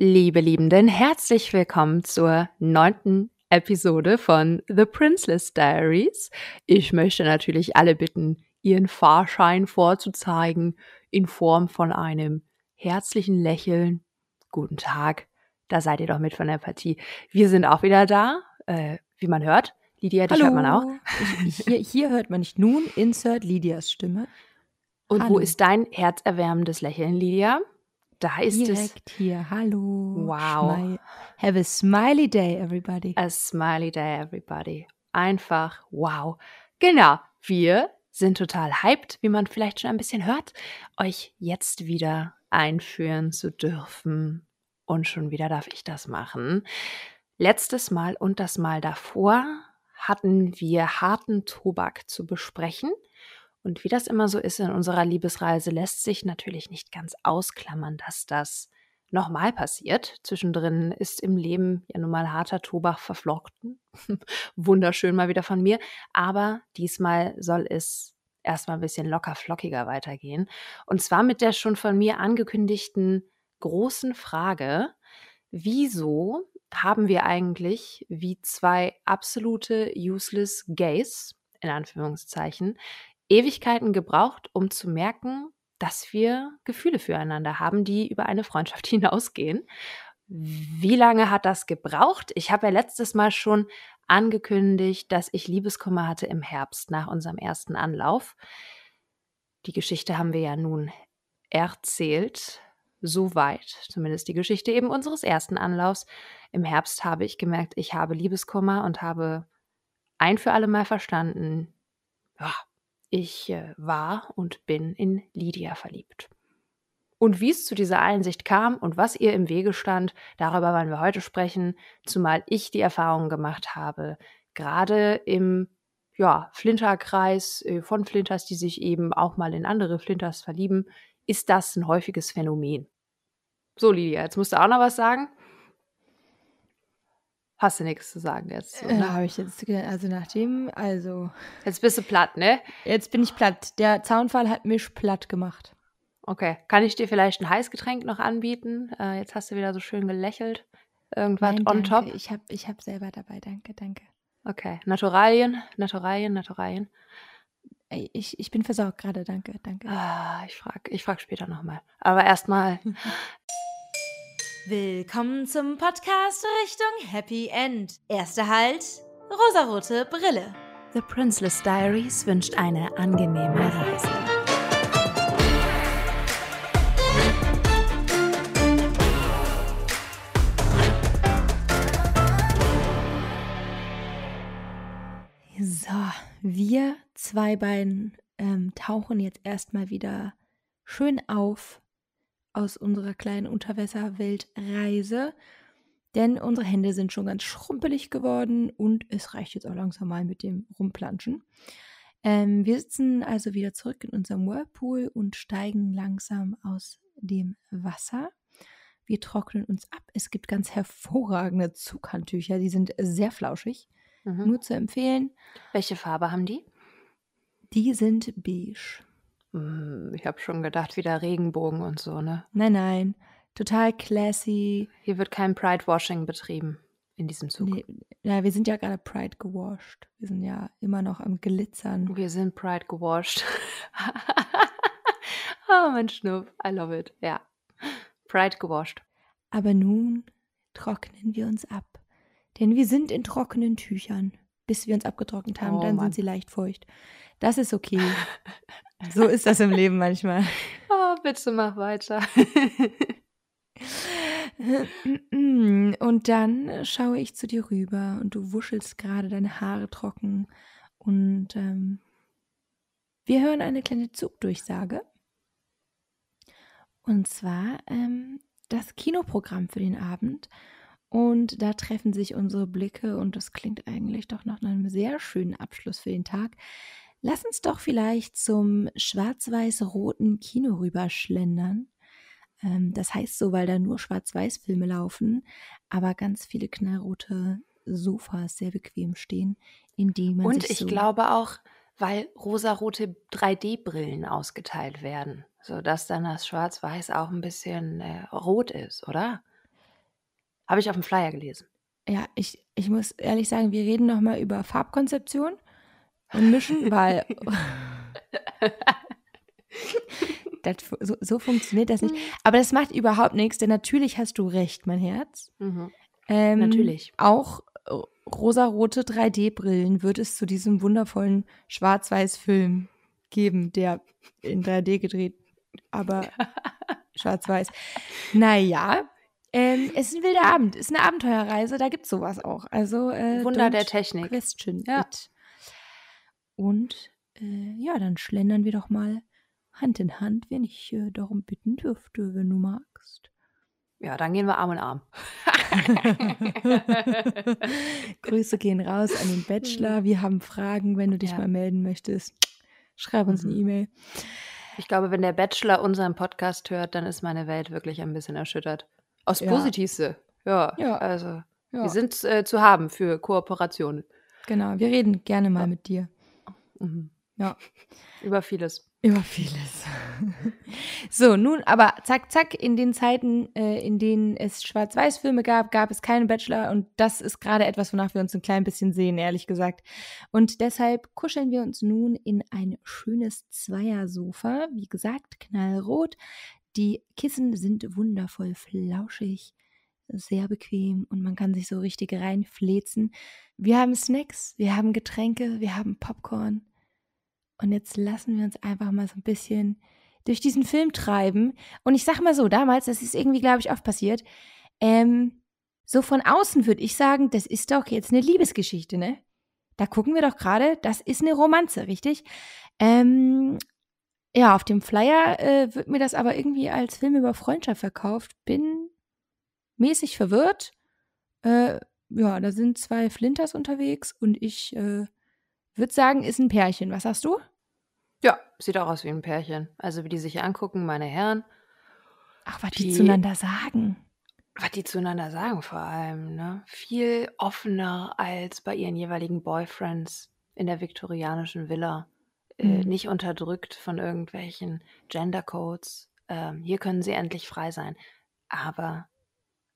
Liebe Liebenden, herzlich willkommen zur neunten Episode von The Princeless Diaries. Ich möchte natürlich alle bitten, ihren Fahrschein vorzuzeigen in Form von einem herzlichen Lächeln. Guten Tag, da seid ihr doch mit von der Partie. Wir sind auch wieder da, äh, wie man hört. Lydia, dich Hallo. hört man auch. Hier, hier hört man nicht nun, insert Lydias Stimme. Und Hallo. wo ist dein herzerwärmendes Lächeln, Lydia? Da ist es. Direkt hier, hallo. Wow. Schmei- Have a smiley day, everybody. A smiley day, everybody. Einfach wow. Genau, wir sind total hyped, wie man vielleicht schon ein bisschen hört, euch jetzt wieder einführen zu dürfen. Und schon wieder darf ich das machen. Letztes Mal und das Mal davor hatten wir harten Tobak zu besprechen. Und wie das immer so ist in unserer Liebesreise, lässt sich natürlich nicht ganz ausklammern, dass das nochmal passiert. Zwischendrin ist im Leben ja nun mal harter Tobak verflochten. Wunderschön mal wieder von mir. Aber diesmal soll es erstmal ein bisschen locker flockiger weitergehen. Und zwar mit der schon von mir angekündigten großen Frage, wieso haben wir eigentlich wie zwei absolute useless Gays, in Anführungszeichen, Ewigkeiten gebraucht, um zu merken, dass wir Gefühle füreinander haben, die über eine Freundschaft hinausgehen. Wie lange hat das gebraucht? Ich habe ja letztes Mal schon angekündigt, dass ich Liebeskummer hatte im Herbst nach unserem ersten Anlauf. Die Geschichte haben wir ja nun erzählt, soweit, zumindest die Geschichte eben unseres ersten Anlaufs. Im Herbst habe ich gemerkt, ich habe Liebeskummer und habe ein für alle Mal verstanden, ja, ich äh, war und bin in Lydia verliebt. Und wie es zu dieser Einsicht kam und was ihr im Wege stand, darüber wollen wir heute sprechen, zumal ich die Erfahrung gemacht habe, gerade im ja, Flinterkreis äh, von Flinters, die sich eben auch mal in andere Flinters verlieben, ist das ein häufiges Phänomen. So, Lydia, jetzt musst du auch noch was sagen. Hast du nichts zu sagen jetzt? Äh, ne? habe ich jetzt, also nachdem, also, Jetzt bist du platt, ne? jetzt bin ich platt. Der Zaunfall hat mich platt gemacht. Okay. Kann ich dir vielleicht ein Heißgetränk noch anbieten? Äh, jetzt hast du wieder so schön gelächelt. Irgendwas Nein, on top? Ich habe ich hab selber dabei, danke, danke. Okay. Naturalien, Naturalien, Naturalien. Ich, ich bin versorgt gerade, danke, danke. Ah, ich frag, ich frag später nochmal. Aber erstmal. Willkommen zum Podcast Richtung Happy End. Erster Halt, rosarote Brille. The Princeless Diaries wünscht eine angenehme Reise. So, wir zwei beiden ähm, tauchen jetzt erstmal wieder schön auf aus unserer kleinen Unterwasserweltreise. Denn unsere Hände sind schon ganz schrumpelig geworden und es reicht jetzt auch langsam mal mit dem Rumplanschen. Ähm, wir sitzen also wieder zurück in unserem Whirlpool und steigen langsam aus dem Wasser. Wir trocknen uns ab. Es gibt ganz hervorragende Zughandtücher, die sind sehr flauschig. Mhm. Nur zu empfehlen. Welche Farbe haben die? Die sind beige. Hm, Ich habe schon gedacht, wieder Regenbogen und so, ne? Nein, nein. Total classy. Hier wird kein Pride-Washing betrieben in diesem Zug. Nee, ja, wir sind ja gerade Pride gewascht. Wir sind ja immer noch am Glitzern. Wir sind Pride gewascht. oh, mein Schnupp. I love it. Ja. Pride gewascht. Aber nun trocknen wir uns ab. Denn wir sind in trockenen Tüchern. Bis wir uns abgetrocknet haben, Oh, dann Mann. sind sie leicht feucht. Das ist okay. so ist das im Leben manchmal. Oh, bitte mach weiter. Und dann schaue ich zu dir rüber und du wuschelst gerade deine Haare trocken. Und ähm, wir hören eine kleine Zugdurchsage. Und zwar ähm, das Kinoprogramm für den Abend. Und da treffen sich unsere Blicke und das klingt eigentlich doch nach einem sehr schönen Abschluss für den Tag. Lass uns doch vielleicht zum schwarz-weiß-roten Kino rüberschlendern. Ähm, das heißt so, weil da nur Schwarz-Weiß-Filme laufen, aber ganz viele knallrote Sofas sehr bequem stehen, in die man Und sich ich so glaube auch, weil rosarote 3D-Brillen ausgeteilt werden, sodass dann das Schwarz-Weiß auch ein bisschen äh, rot ist, oder? Habe ich auf dem Flyer gelesen. Ja, ich, ich muss ehrlich sagen, wir reden nochmal über Farbkonzeption und mischen, weil das, so, so funktioniert das nicht. Mhm. Aber das macht überhaupt nichts, denn natürlich hast du recht, mein Herz. Mhm. Ähm, Natürlich. Auch äh, rosarote 3D-Brillen wird es zu diesem wundervollen Schwarz-Weiß-Film geben, der in 3D gedreht, aber schwarz-weiß. Naja, ähm, es ist ein wilder Abend, es ist eine Abenteuerreise, da gibt es sowas auch. Also äh, Wunder der Technik. Question Ja. it. Und äh, ja, dann schlendern wir doch mal Hand in Hand, wenn ich äh, darum bitten dürfte, wenn du magst. Ja, dann gehen wir Arm in Arm. Grüße gehen raus an den Bachelor. Wir haben Fragen, wenn du dich Ja. mal melden möchtest. Schreib uns eine Mhm. E-Mail. Ich glaube, wenn der Bachelor unseren Podcast hört, dann ist meine Welt wirklich ein bisschen erschüttert. Aus Ja. Positivste. Ja, Ja. also Ja, wir sind äh, zu haben für Kooperationen. genau. Wir reden gerne mal mit dir Mhm. Ja. Über vieles. über vieles. so, nun aber zack, zack, in den Zeiten, äh, in denen es Schwarz-Weiß-Filme gab, gab es keinen Bachelor und das ist gerade etwas, wonach wir uns ein klein bisschen sehen, ehrlich gesagt. Und deshalb kuscheln wir uns nun in ein schönes Zweiersofa. Wie gesagt, knallrot. Die Kissen sind wundervoll flauschig, sehr bequem und man kann sich so richtig reinflezen. Wir haben Snacks, wir haben Getränke, wir haben Popcorn. Und jetzt lassen wir uns einfach mal so ein bisschen durch diesen Film treiben. Und ich sag mal so, damals, das ist irgendwie, glaube ich, oft passiert, ähm, so von außen würde ich sagen, das ist doch jetzt eine Liebesgeschichte, ne? Da gucken wir doch gerade, das ist eine Romanze, richtig? Ähm, ja, auf dem Flyer äh, wird mir das aber irgendwie als Film über Freundschaft verkauft. Bin mäßig verwirrt. Äh, ja, da sind zwei Flinters unterwegs und ich äh, würde sagen, ist ein Pärchen. Was sagst du? Ja, sieht auch aus wie ein Pärchen. Also wie die sich angucken, meine Herren. Ach, was die, Die- zueinander sagen. Was die zueinander sagen vor allem, ne? Viel offener als bei ihren jeweiligen Boyfriends in der viktorianischen Villa. Äh, Mhm. nicht unterdrückt von irgendwelchen Gendercodes. Ähm, hier können sie endlich frei sein. Aber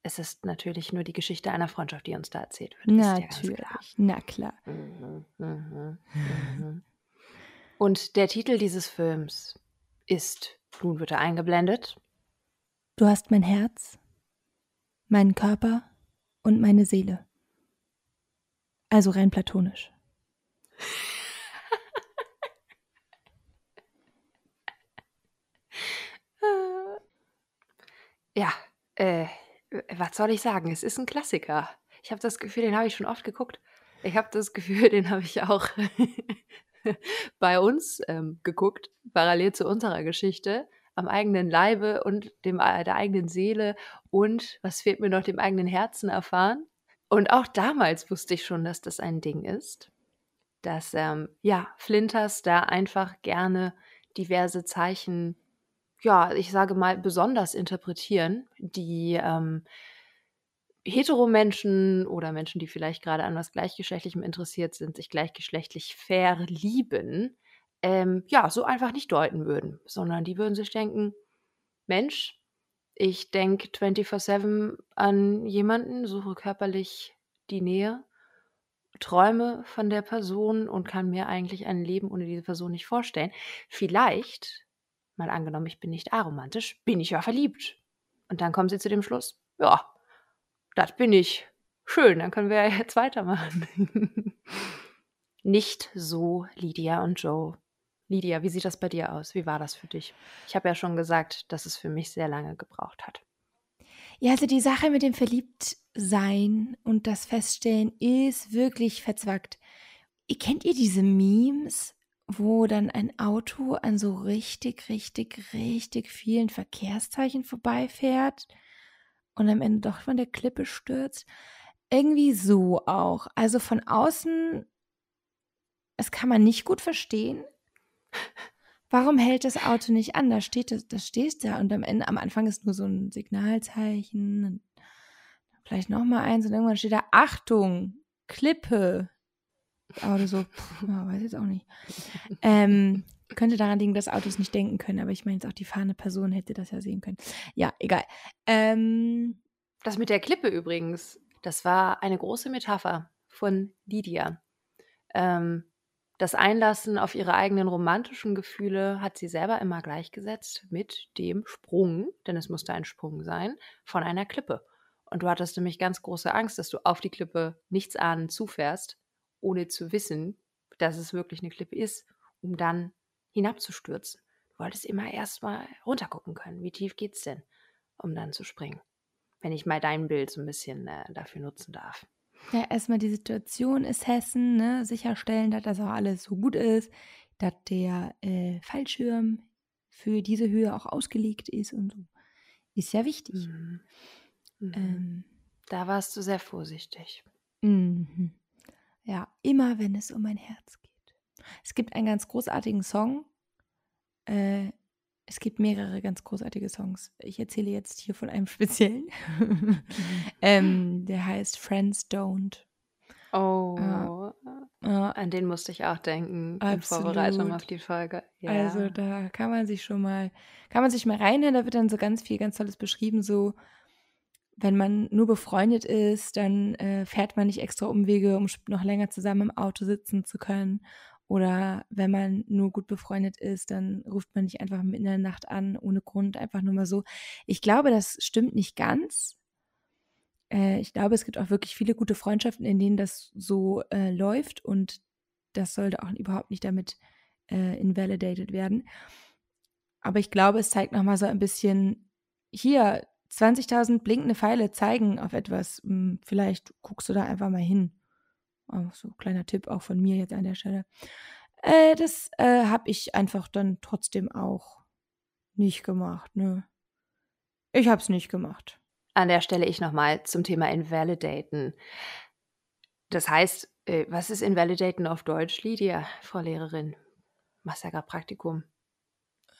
es ist natürlich nur die Geschichte einer Freundschaft, die uns da erzählt wird. Ist ja Natürlich. klar. Na klar. Mhm, mhm, mhm. Und der Titel dieses Films ist, nun wird er eingeblendet, Du hast mein Herz, meinen Körper und meine Seele. Also rein platonisch. Ja, äh, was soll ich sagen? Es ist ein Klassiker. Ich habe das Gefühl, den habe ich schon oft geguckt. Ich habe das Gefühl, den habe ich auch bei uns ähm, geguckt, parallel zu unserer Geschichte, am eigenen Leibe und dem, äh, der eigenen Seele und, was fehlt mir noch, dem eigenen Herzen erfahren. Und auch damals wusste ich schon, dass das ein Ding ist, dass, ähm, ja, Flinters da einfach gerne diverse Zeichen ja, ich sage mal, besonders interpretieren, die ähm, Heteromenschen oder Menschen, die vielleicht gerade an was Gleichgeschlechtlichem interessiert sind, sich gleichgeschlechtlich verlieben, ähm, ja, so einfach nicht deuten würden, sondern die würden sich denken, Mensch, ich denke 24-7 an jemanden, suche körperlich die Nähe, träume von der Person und kann mir eigentlich ein Leben ohne diese Person nicht vorstellen. Vielleicht mal angenommen, ich bin nicht aromantisch, bin ich ja verliebt. Und dann kommen sie zu dem Schluss, ja, das bin ich. Schön, dann können wir ja jetzt weitermachen. nicht so Lydia und Joe. Lydia, wie sieht das bei dir aus? Wie war das für dich? Ich habe ja schon gesagt, dass es für mich sehr lange gebraucht hat. Ja, also die Sache mit dem Verliebtsein und das Feststellen ist wirklich verzwackt. Kennt ihr diese Memes, wo dann ein Auto an so richtig, richtig, richtig vielen Verkehrszeichen vorbeifährt und am Ende doch von der Klippe stürzt? Irgendwie so auch. Also von außen, das kann man nicht gut verstehen. Warum hält das Auto nicht an? Da steht das, das stehst da und am Ende, am Anfang ist nur so ein Signalzeichen und vielleicht noch mal eins und irgendwann steht da Achtung, Klippe. Auto so, pff, weiß jetzt auch nicht. Ähm, könnte daran liegen, dass Autos nicht denken können, aber ich meine jetzt auch die fahrende Person hätte das ja sehen können. Ja, egal. Ähm, Das mit der Klippe übrigens, das war eine große Metapher von Lydia. Ähm, das Einlassen auf ihre eigenen romantischen Gefühle hat sie selber immer gleichgesetzt mit dem Sprung, denn es musste ein Sprung sein, von einer Klippe. Und du hattest nämlich ganz große Angst, dass du auf die Klippe nichts ahnend zufährst, ohne zu wissen, dass es wirklich eine Klippe ist, um dann hinabzustürzen. Du wolltest immer erst mal runtergucken können. Wie tief geht's denn, um dann zu springen? Wenn ich mal dein Bild so ein bisschen äh, dafür nutzen darf. Ja, erstmal die Situation ist Hessen, ne? sicherstellen, dass das auch alles so gut ist, dass der äh, Fallschirm für diese Höhe auch ausgelegt ist und so. Ist ja wichtig. Mhm. Mhm. Ähm, da warst du sehr vorsichtig. Mhm. Ja, immer wenn es um mein Herz geht. Es gibt einen ganz großartigen Song. Äh, es gibt mehrere ganz großartige Songs. Ich erzähle jetzt hier von einem speziellen. Mhm. ähm, der heißt Friends Don't. Oh, äh, äh, an den musste ich auch denken absolut. in Vorbereitung auf die Folge. Ja. Also da kann man sich schon mal, kann man sich mal reinhören, da wird dann so ganz viel, ganz tolles beschrieben, so wenn man nur befreundet ist, dann äh, fährt man nicht extra Umwege, um noch länger zusammen im Auto sitzen zu können. Oder wenn man nur gut befreundet ist, dann ruft man nicht einfach mitten in der Nacht an, ohne Grund, einfach nur mal so. Ich glaube, das stimmt nicht ganz. Äh, ich glaube, es gibt auch wirklich viele gute Freundschaften, in denen das so äh, läuft und das sollte auch überhaupt nicht damit äh, invalidated werden. Aber ich glaube, es zeigt nochmal so ein bisschen, hier, 20.000 blinkende Pfeile zeigen auf etwas. Hm, vielleicht guckst du da einfach mal hin. Oh, so kleiner Tipp auch von mir jetzt an der Stelle. Äh, das äh, habe ich einfach dann trotzdem auch nicht gemacht. Ne? Ich habe es nicht gemacht. An der Stelle ich nochmal zum Thema Invalidaten. Das heißt, äh, was ist Invalidaten auf Deutsch, Lydia, Frau Lehrerin? Machst ja gerade Praktikum.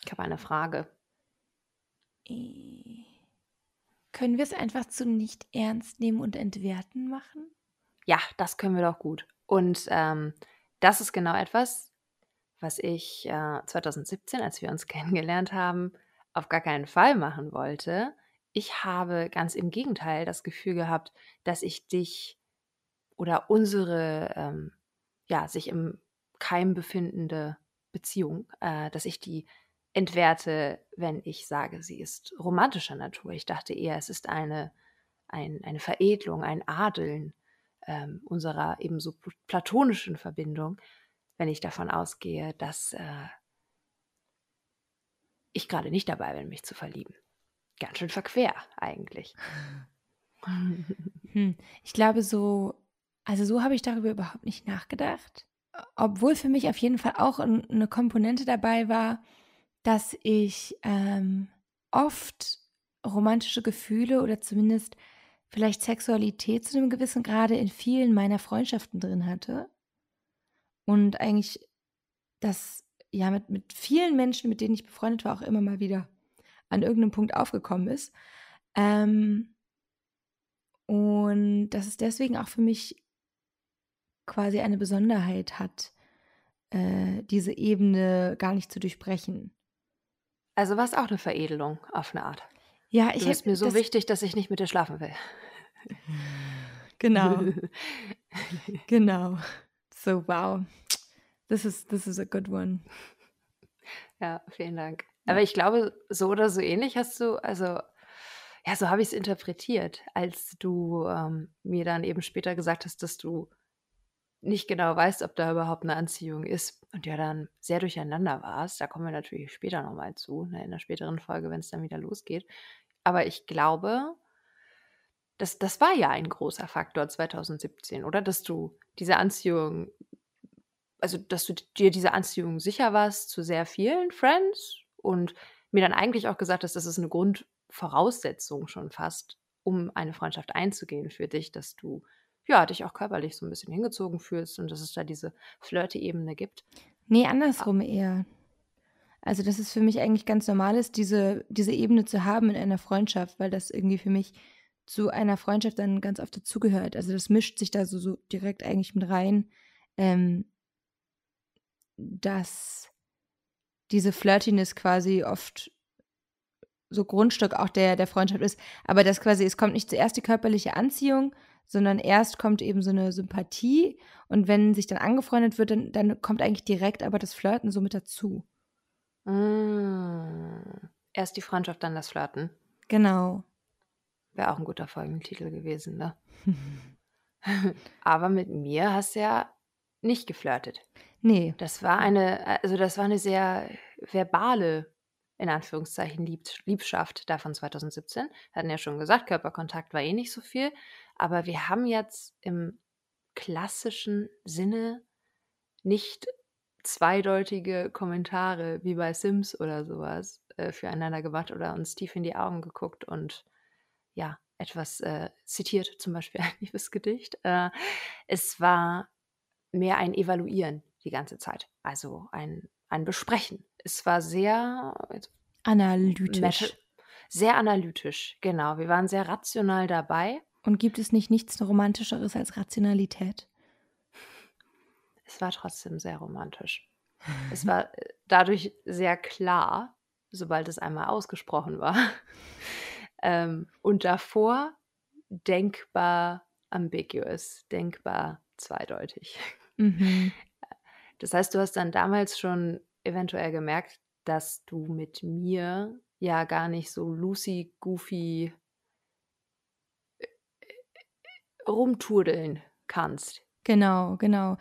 Ich habe eine Frage. Äh, können wir es einfach zu nicht ernst nehmen und entwerten machen? Ja, das können wir doch gut. Und ähm, das ist genau etwas, was ich äh, 2017, als wir uns kennengelernt haben, auf gar keinen Fall machen wollte. Ich habe ganz im Gegenteil das Gefühl gehabt, dass ich dich oder unsere, ähm, ja, sich im Keim befindende Beziehung, äh, dass ich die entwerte, wenn ich sage, sie ist romantischer Natur. Ich dachte eher, es ist eine, ein, eine Veredelung, ein Adeln ähm, unserer ebenso platonischen Verbindung, wenn ich davon ausgehe, dass äh, ich gerade nicht dabei bin, mich zu verlieben. Ganz schön verquer eigentlich. Hm. Ich glaube, so, also so habe ich darüber überhaupt nicht nachgedacht. Obwohl für mich auf jeden Fall auch eine Komponente dabei war, dass ich ähm, oft romantische Gefühle oder zumindest vielleicht Sexualität zu einem gewissen Grade in vielen meiner Freundschaften drin hatte. Und eigentlich das ja mit, mit vielen Menschen, mit denen ich befreundet war, auch immer mal wieder an irgendeinem Punkt aufgekommen ist. Ähm, und dass es deswegen auch für mich quasi eine Besonderheit hat, äh, diese Ebene gar nicht zu durchbrechen. Also war es auch eine Veredelung auf eine Art. Ja, ich du bist mir so das, wichtig, dass ich nicht mit dir schlafen will. Genau. genau. So, wow. This is, this is a good one. Ja, vielen Dank. Aber ich glaube, so oder so ähnlich hast du, also, ja, so habe ich es interpretiert, als du ähm, mir dann eben später gesagt hast, dass du nicht genau weißt, ob da überhaupt eine Anziehung ist und ja dann sehr durcheinander warst. Da kommen wir natürlich später nochmal zu, ne, in der späteren Folge, wenn es dann wieder losgeht. Aber ich glaube, das, das war ja ein großer Faktor 2017, oder? Dass du diese Anziehung, also dass du dir diese Anziehung sicher warst zu sehr vielen Friends und mir dann eigentlich auch gesagt hast, das ist eine Grundvoraussetzung schon fast, um eine Freundschaft einzugehen für dich, dass du ja, dich auch körperlich so ein bisschen hingezogen fühlst und dass es da diese Flirty-Ebene gibt. Nee, andersrum eher. Also, dass es für mich eigentlich ganz normal ist, diese, diese Ebene zu haben in einer Freundschaft, weil das irgendwie für mich zu einer Freundschaft dann ganz oft dazugehört. Also, das mischt sich da so, so direkt eigentlich mit rein, ähm, dass diese Flirtiness quasi oft so Grundstück auch der, der Freundschaft ist. Aber das quasi, es kommt nicht zuerst die körperliche Anziehung, sondern erst kommt eben so eine Sympathie und wenn sich dann angefreundet wird, dann, dann kommt eigentlich direkt aber das Flirten so mit dazu. Mm. Erst die Freundschaft, dann das Flirten. Genau. Wäre auch ein guter Folgentitel gewesen, ne? Aber mit mir hast du ja nicht geflirtet. Nee. Das war eine, also das war eine sehr verbale, in Anführungszeichen, Lieb Liebschaft da von 2017. Wir hatten ja schon gesagt, Körperkontakt war eh nicht so viel. Aber wir haben jetzt im klassischen Sinne nicht zweideutige Kommentare wie bei Sims oder sowas äh, füreinander gemacht oder uns tief in die Augen geguckt und ja, etwas äh, zitiert, zum Beispiel ein Liebesgedicht. Äh, es war mehr ein Evaluieren die ganze Zeit, also ein, ein Besprechen. Es war sehr analytisch. Sehr analytisch, genau. Wir waren sehr rational dabei. Und gibt es nicht nichts Romantischeres als Rationalität? Es war trotzdem sehr romantisch. es war äh, dadurch sehr klar, sobald es einmal ausgesprochen war. ähm, und davor denkbar ambiguous, denkbar zweideutig. Mhm. Das heißt, du hast dann damals schon eventuell gemerkt, dass du mit mir ja gar nicht so Lucy Goofy äh, äh, rumturdeln kannst. Genau, genau.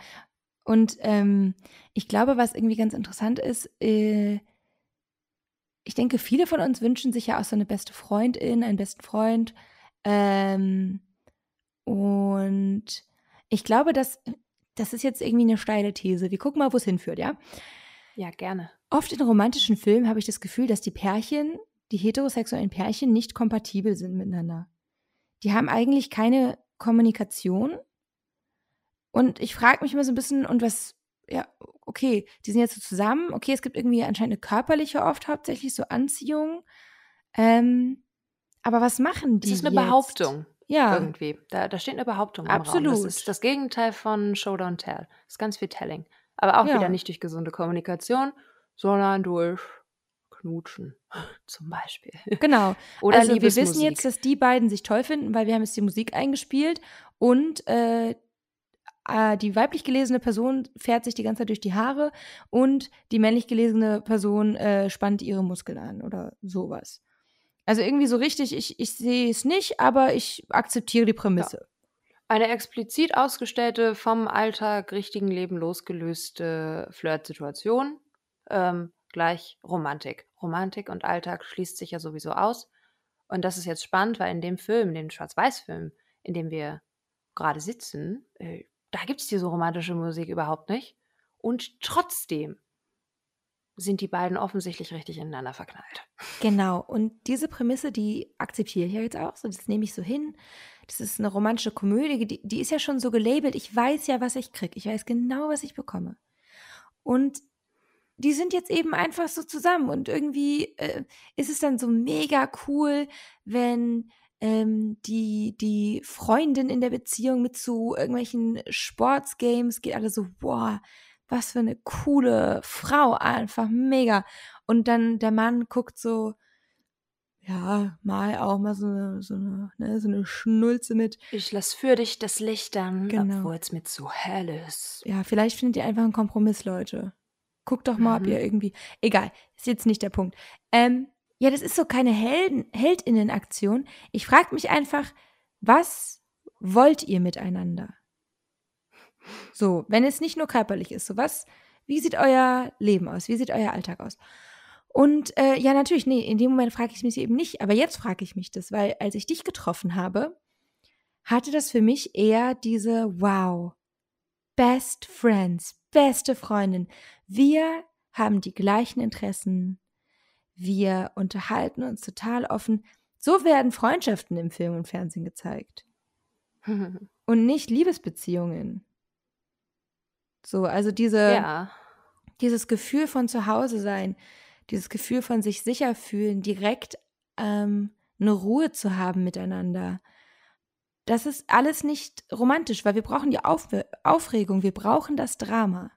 Und ähm, ich glaube, was irgendwie ganz interessant ist, äh, ich denke, viele von uns wünschen sich ja auch so eine beste Freundin, einen besten Freund. Ähm, und ich glaube, dass das ist jetzt irgendwie eine steile These. Wir gucken mal, wo es hinführt, ja? Ja, gerne. Oft in romantischen Filmen habe ich das Gefühl, dass die Pärchen, die heterosexuellen Pärchen, nicht kompatibel sind miteinander. Die haben eigentlich keine Kommunikation und ich frage mich immer so ein bisschen, und was, ja, okay, die sind jetzt so zusammen, okay, es gibt irgendwie anscheinend eine körperliche oft hauptsächlich so Anziehung. Ähm, aber was machen die? Das ist eine jetzt? Behauptung. Ja. Irgendwie. Da, da steht eine Behauptung Absolut. im Raum. Das ist das Gegenteil von Show Don't Tell. Das ist ganz viel Telling. Aber auch Ja. wieder nicht durch gesunde Kommunikation, sondern durch Knutschen zum Beispiel. Genau. Oder also wir wissen jetzt, dass die beiden sich toll finden, weil wir haben jetzt die Musik eingespielt und äh, äh, die weiblich gelesene Person fährt sich die ganze Zeit durch die Haare und die männlich gelesene Person äh, spannt ihre Muskeln an oder sowas. Also irgendwie so richtig, ich, ich sehe es nicht, aber ich akzeptiere die Prämisse. Eine explizit ausgestellte, vom Alltag, richtigen Leben losgelöste Flirtsituation ähm, gleich Romantik. Romantik und Alltag schließt sich ja sowieso aus. Und das ist jetzt spannend, weil in dem Film, dem Schwarz-Weiß-Film, in dem wir gerade sitzen, äh, da gibt es diese romantische Musik überhaupt nicht. Und trotzdem sind die beiden offensichtlich richtig ineinander verknallt. Genau, und diese Prämisse, die akzeptiere ich ja jetzt auch, so das nehme ich so hin. Das ist eine romantische Komödie, die, die ist ja schon so gelabelt. Ich weiß ja, was ich kriege. Ich weiß genau, was ich bekomme. Und die sind jetzt eben einfach so zusammen und irgendwie äh, ist es dann so mega cool, wenn ähm, die, die Freundin in der Beziehung mit zu irgendwelchen Sportsgames geht, alle so, boah, was für eine coole Frau, einfach mega. Und dann der Mann guckt so, ja, mal auch mal so eine, so eine, ne, so eine Schnulze mit. Ich lass für dich das Licht an, Genau. obwohl es mir zu hell ist. Ja, vielleicht findet ihr einfach einen Kompromiss, Leute. Guckt doch mal, ob Mhm. ihr irgendwie. Egal, ist jetzt nicht der Punkt. Ähm, ja, das ist so keine Helden, Heldinnenaktion. Ich frage mich einfach, was wollt ihr miteinander? So, wenn es nicht nur körperlich ist, so was, wie sieht euer Leben aus? Wie sieht euer Alltag aus? Und äh, ja, natürlich, nee, in dem Moment frage ich mich eben nicht, aber jetzt frage ich mich das, weil als ich dich getroffen habe, hatte das für mich eher diese Wow, Best Friends, beste Freundin. Wir haben die gleichen Interessen. Wir unterhalten uns total offen. So werden Freundschaften im Film und Fernsehen gezeigt. Und nicht Liebesbeziehungen. So, also diese, ja. dieses Gefühl von zu Hause sein, dieses Gefühl von sich sicher fühlen, direkt ähm, eine Ruhe zu haben miteinander. Das ist alles nicht romantisch, weil wir brauchen die Auf Aufregung, wir brauchen das Drama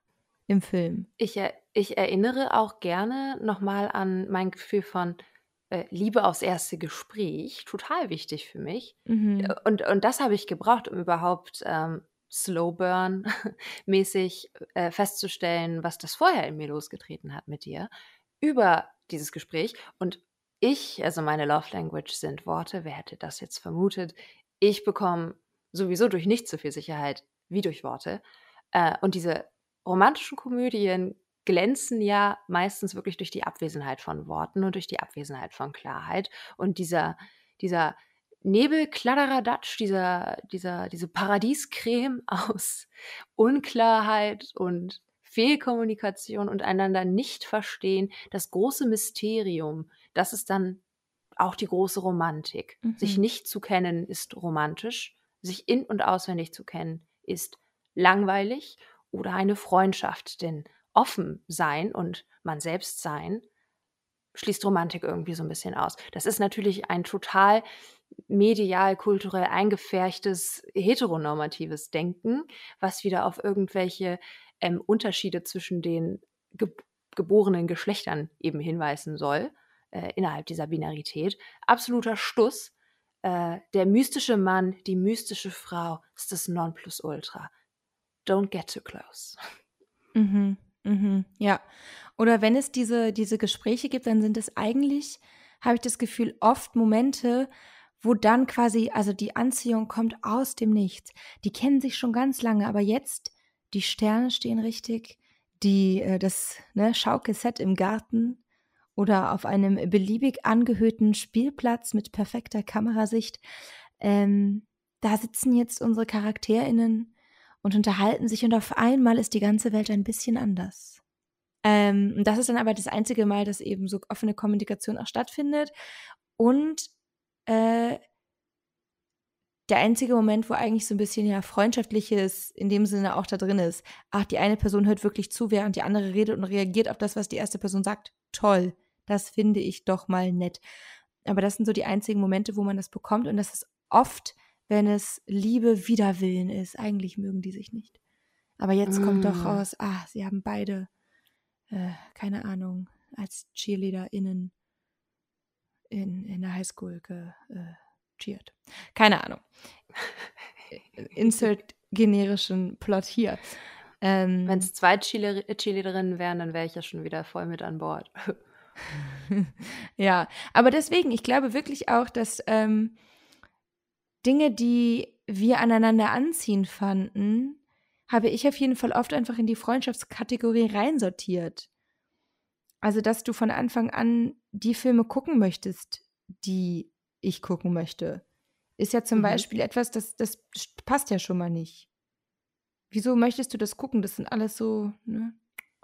im Film. Ich, er, ich erinnere auch gerne nochmal an mein Gefühl von äh, Liebe aufs erste Gespräch total wichtig für mich. Mhm. Und, und das habe ich gebraucht, um überhaupt ähm, Slow Burn mäßig äh, festzustellen, was das vorher in mir losgetreten hat mit dir über dieses Gespräch. Und ich, also meine Love Language sind Worte. Wer hätte das jetzt vermutet? Ich bekomme sowieso durch nicht so viel Sicherheit wie durch Worte. Äh, und diese romantischen Komödien glänzen ja meistens wirklich durch die Abwesenheit von Worten und durch die Abwesenheit von Klarheit. Und dieser, dieser Nebelkladderadatsch, dieser, dieser, diese Paradiescreme aus Unklarheit und Fehlkommunikation und einander nicht verstehen, das große Mysterium, das ist dann auch die große Romantik. Mhm. Sich nicht zu kennen ist romantisch, sich in und auswendig zu kennen ist langweilig oder eine Freundschaft, denn offen sein und man selbst sein schließt Romantik irgendwie so ein bisschen aus. Das ist natürlich ein total medial, kulturell eingefärchtes, heteronormatives Denken, was wieder auf irgendwelche ähm, Unterschiede zwischen den ge geborenen Geschlechtern eben hinweisen soll, äh, innerhalb dieser Binarität. Absoluter Stuss. Äh, der mystische Mann, die mystische Frau ist das Nonplusultra. Don't get too close. Mhm. Mhm. Ja. Oder wenn es diese, diese Gespräche gibt, dann sind es eigentlich, habe ich das Gefühl, oft Momente, wo dann quasi, also die Anziehung kommt aus dem Nichts. Die kennen sich schon ganz lange, aber jetzt, die Sterne stehen richtig, die, äh, das ne, Schaukelset im Garten oder auf einem beliebig angehöhten Spielplatz mit perfekter Kamerasicht. Ähm, da sitzen jetzt unsere CharakterInnen und unterhalten sich und auf einmal ist die ganze Welt ein bisschen anders. Ähm, das ist dann aber das einzige Mal, dass eben so offene Kommunikation auch stattfindet. Und äh, der einzige Moment, wo eigentlich so ein bisschen ja freundschaftliches in dem Sinne auch da drin ist. Ach, die eine Person hört wirklich zu, während die andere redet und reagiert auf das, was die erste Person sagt. Toll. Das finde ich doch mal nett. Aber das sind so die einzigen Momente, wo man das bekommt. Und das ist oft, wenn es Liebe wider Willen ist. Eigentlich mögen die sich nicht. Aber jetzt mm. kommt doch mm. raus, ah, sie haben beide, äh, keine Ahnung, als CheerleaderInnen in, in der Highschool gecheert. Äh, Keine Ahnung. Insert generischen Plot hier. Ähm, Wenn es zwei Cheerleaderinnen wären, dann wäre ich ja schon wieder voll mit an Bord. ja, aber deswegen, ich glaube wirklich auch, dass ähm, Dinge, die wir aneinander anziehen fanden, habe ich auf jeden Fall oft einfach in die Freundschaftskategorie reinsortiert. Also, dass du von Anfang an die Filme gucken möchtest, die ich gucken möchte, ist ja zum mhm. Beispiel etwas, das, das passt ja schon mal nicht. Wieso möchtest du das gucken? Das sind alles so, ne,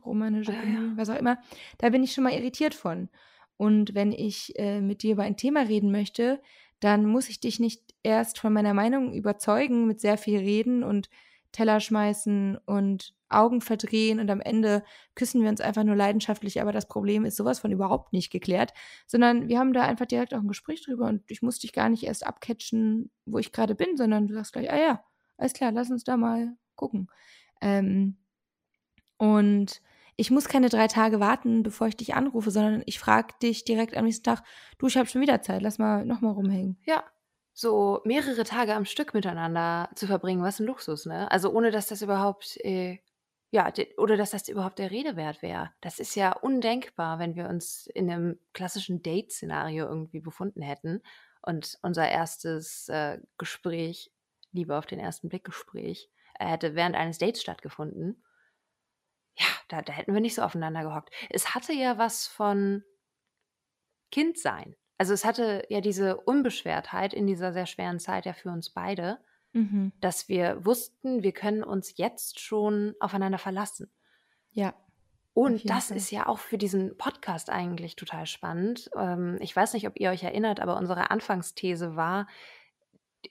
romanische ah, ja. was auch immer. Da bin ich schon mal irritiert von. Und wenn ich äh, mit dir über ein Thema reden möchte, dann muss ich dich nicht erst von meiner Meinung überzeugen mit sehr viel Reden und Teller schmeißen und Augen verdrehen und am Ende küssen wir uns einfach nur leidenschaftlich, aber das Problem ist sowas von überhaupt nicht geklärt, sondern wir haben da einfach direkt auch ein Gespräch drüber und ich muss dich gar nicht erst abcatchen, wo ich gerade bin, sondern du sagst gleich, ah ja, alles klar, lass uns da mal gucken. Ähm, und ich muss keine drei Tage warten, bevor ich dich anrufe, sondern ich frage dich direkt am nächsten Tag, du, ich habe schon wieder Zeit, lass mal nochmal rumhängen. Ja, so mehrere Tage am Stück miteinander zu verbringen, was ein Luxus, ne? Also ohne dass das überhaupt, äh, ja, oder dass das überhaupt der Rede wert wäre. Das ist ja undenkbar, wenn wir uns in einem klassischen Date-Szenario irgendwie befunden hätten und unser erstes äh, Gespräch, Liebe auf den ersten Blick Gespräch, äh, hätte während eines Dates stattgefunden. Ja, da, da hätten wir nicht so aufeinander gehockt. Es hatte ja was von Kindsein. Also es hatte ja diese Unbeschwertheit in dieser sehr schweren Zeit ja für uns beide, mhm. dass wir wussten, wir können uns jetzt schon aufeinander verlassen. Ja. Und das Fall. ist ja auch für diesen Podcast eigentlich total spannend. Ähm, ich weiß nicht, ob ihr euch erinnert, aber unsere Anfangsthese war,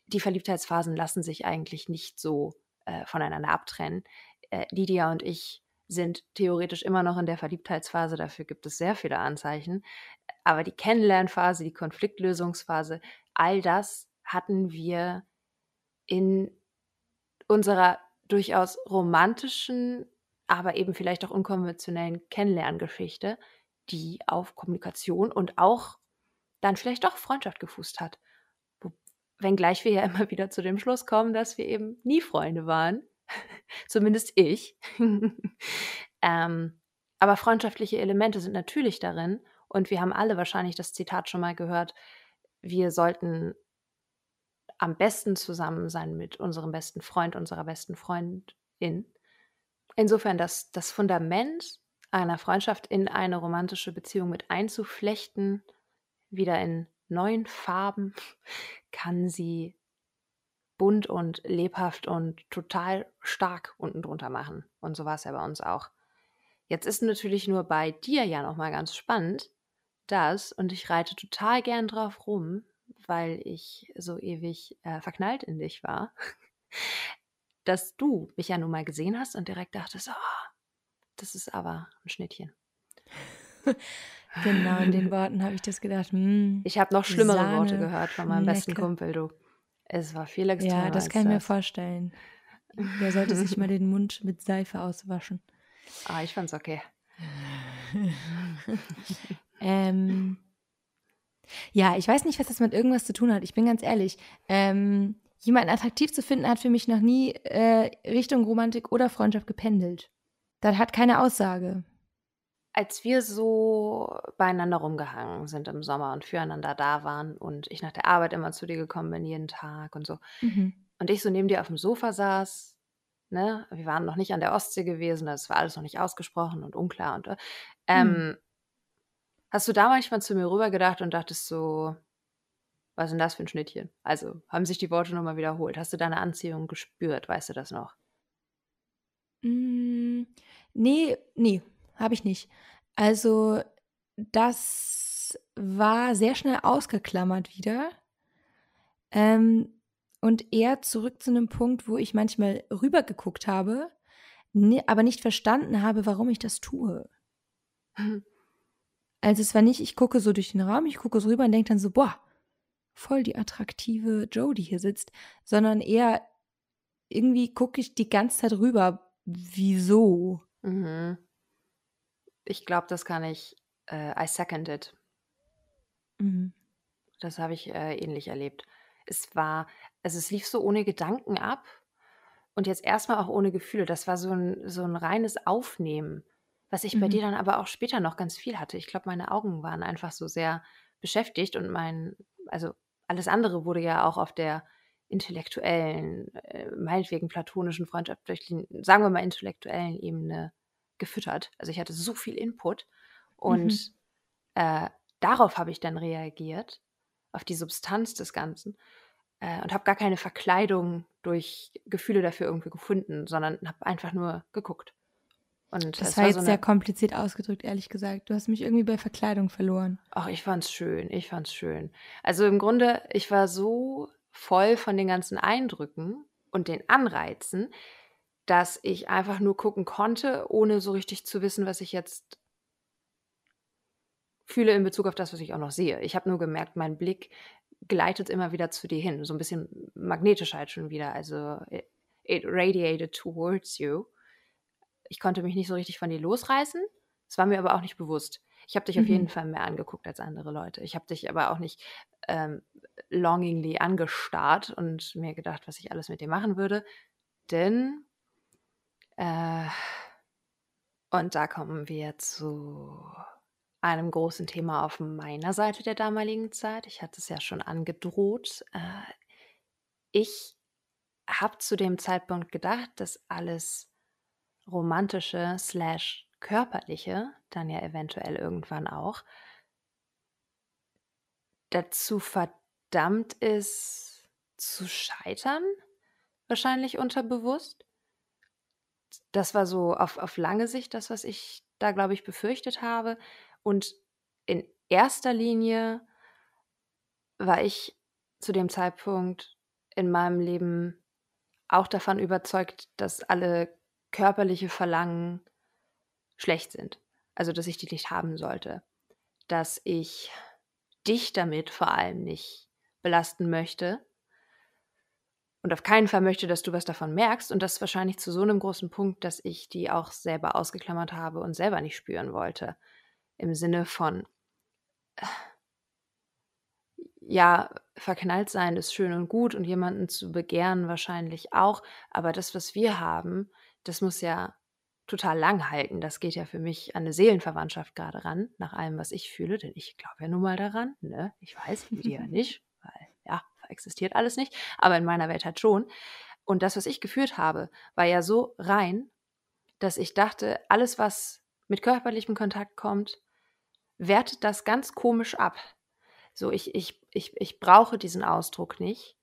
die Verliebtheitsphasen lassen sich eigentlich nicht so äh, voneinander abtrennen. Äh, Lydia und ich sind theoretisch immer noch in der Verliebtheitsphase, dafür gibt es sehr viele Anzeichen. Aber die Kennenlernphase, die Konfliktlösungsphase, all das hatten wir in unserer durchaus romantischen, aber eben vielleicht auch unkonventionellen Kennenlerngeschichte, die auf Kommunikation und auch dann vielleicht doch Freundschaft gefußt hat. Wenngleich wir ja immer wieder zu dem Schluss kommen, dass wir eben nie Freunde waren. Zumindest ich. ähm, aber freundschaftliche Elemente sind natürlich darin. Und wir haben alle wahrscheinlich das Zitat schon mal gehört. Wir sollten am besten zusammen sein mit unserem besten Freund, unserer besten Freundin. Insofern, dass das Fundament einer Freundschaft in eine romantische Beziehung mit einzuflechten, wieder in neuen Farben, kann sie bunt und lebhaft und total stark unten drunter machen. Und so war es ja bei uns auch. Jetzt ist natürlich nur bei dir ja nochmal ganz spannend, dass, und ich reite total gern drauf rum, weil ich so ewig äh, verknallt in dich war, dass du mich ja nun mal gesehen hast und direkt dachtest, oh, das ist aber ein Schnittchen. genau, in den Worten habe ich das gedacht. Hm, ich habe noch schlimmere Sahne, Worte gehört von meinem besten Kumpel, du. Es war viel extremer. Ja, das kann ich mir vorstellen. Der sollte sich mal den Mund mit Seife auswaschen. Ah, ich fand's okay. ähm, ja, ich weiß nicht, was das mit irgendwas zu tun hat. Ich bin ganz ehrlich. Ähm, jemanden attraktiv zu finden, hat für mich noch nie äh, Richtung Romantik oder Freundschaft gependelt. Das hat keine Aussage. Als wir so beieinander rumgehangen sind im Sommer und füreinander da waren und ich nach der Arbeit immer zu dir gekommen bin, jeden Tag und so, mhm. und ich so neben dir auf dem Sofa saß, ne, wir waren noch nicht an der Ostsee gewesen, das war alles noch nicht ausgesprochen und unklar und äh, ähm, mhm. hast du da manchmal zu mir rüber gedacht und dachtest so, was ist denn das für ein Schnittchen? Also haben sich die Worte nochmal wiederholt. Hast du deine Anziehung gespürt? Weißt du das noch? Mm, nee, nee, habe ich nicht. Also, das war sehr schnell ausgeklammert wieder. Ähm, und eher zurück zu einem Punkt, wo ich manchmal rübergeguckt habe, aber nicht verstanden habe, warum ich das tue. Also es war nicht, ich gucke so durch den Raum, ich gucke so rüber und denke dann so, boah, voll die attraktive Joe, die hier sitzt, sondern eher irgendwie gucke ich die ganze Zeit rüber. Wieso? Mhm. Ich glaube, das kann ich. Äh, I second it. Mhm. Das habe ich äh, ähnlich erlebt. Es war, also es lief so ohne Gedanken ab und jetzt erstmal auch ohne Gefühle. Das war so ein, so ein reines Aufnehmen, was ich mhm. bei dir dann aber auch später noch ganz viel hatte. Ich glaube, meine Augen waren einfach so sehr beschäftigt und mein, also alles andere wurde ja auch auf der intellektuellen, äh, meinetwegen platonischen, freundschaftlichen, sagen wir mal intellektuellen Ebene gefüttert. Also ich hatte so viel Input und mhm. äh, darauf habe ich dann reagiert, auf die Substanz des Ganzen äh, und habe gar keine Verkleidung durch Gefühle dafür irgendwie gefunden, sondern habe einfach nur geguckt. Und das war jetzt so sehr kompliziert ausgedrückt, ehrlich gesagt. Du hast mich irgendwie bei Verkleidung verloren. Ach, ich fand's schön. Ich fand's schön. Also im Grunde, ich war so voll von den ganzen Eindrücken und den Anreizen, dass ich einfach nur gucken konnte, ohne so richtig zu wissen, was ich jetzt fühle in Bezug auf das, was ich auch noch sehe. Ich habe nur gemerkt, mein Blick gleitet immer wieder zu dir hin, so ein bisschen magnetisch halt schon wieder. Also it radiated towards you ich konnte mich nicht so richtig von dir losreißen. Es war mir aber auch nicht bewusst. Ich habe dich mhm. auf jeden Fall mehr angeguckt als andere Leute. Ich habe dich aber auch nicht ähm, longingly angestarrt und mir gedacht, was ich alles mit dir machen würde. Denn, und da kommen wir zu einem großen Thema auf meiner Seite der damaligen Zeit. Ich hatte es ja schon angedroht. Äh, ich habe zu dem Zeitpunkt gedacht, dass alles romantische slash körperliche, dann ja eventuell irgendwann auch, dazu verdammt ist zu scheitern, wahrscheinlich unterbewusst. Das war so auf, auf lange Sicht das, was ich da, glaube ich, befürchtet habe. Und in erster Linie war ich zu dem Zeitpunkt in meinem Leben auch davon überzeugt, dass alle körperliche Verlangen schlecht sind. Also, dass ich die nicht haben sollte. Dass ich dich damit vor allem nicht belasten möchte. Und auf keinen Fall möchte, dass du was davon merkst. Und das wahrscheinlich zu so einem großen Punkt, dass ich die auch selber ausgeklammert habe und selber nicht spüren wollte. Im Sinne von, ja, verknallt sein ist schön und gut und jemanden zu begehren wahrscheinlich auch, aber das, was wir haben, das muss ja total lang halten. Das geht ja für mich an eine Seelenverwandtschaft gerade ran, nach allem, was ich fühle, denn ich glaube ja nun mal daran, ne? Ich weiß, wie ja nicht, weil existiert alles nicht, aber in meiner Welt halt schon. Und das, was ich geführt habe, war ja so rein, dass ich dachte, alles, was mit körperlichem Kontakt kommt, wertet das ganz komisch ab. So, ich, ich, ich, ich brauche diesen Ausdruck nicht.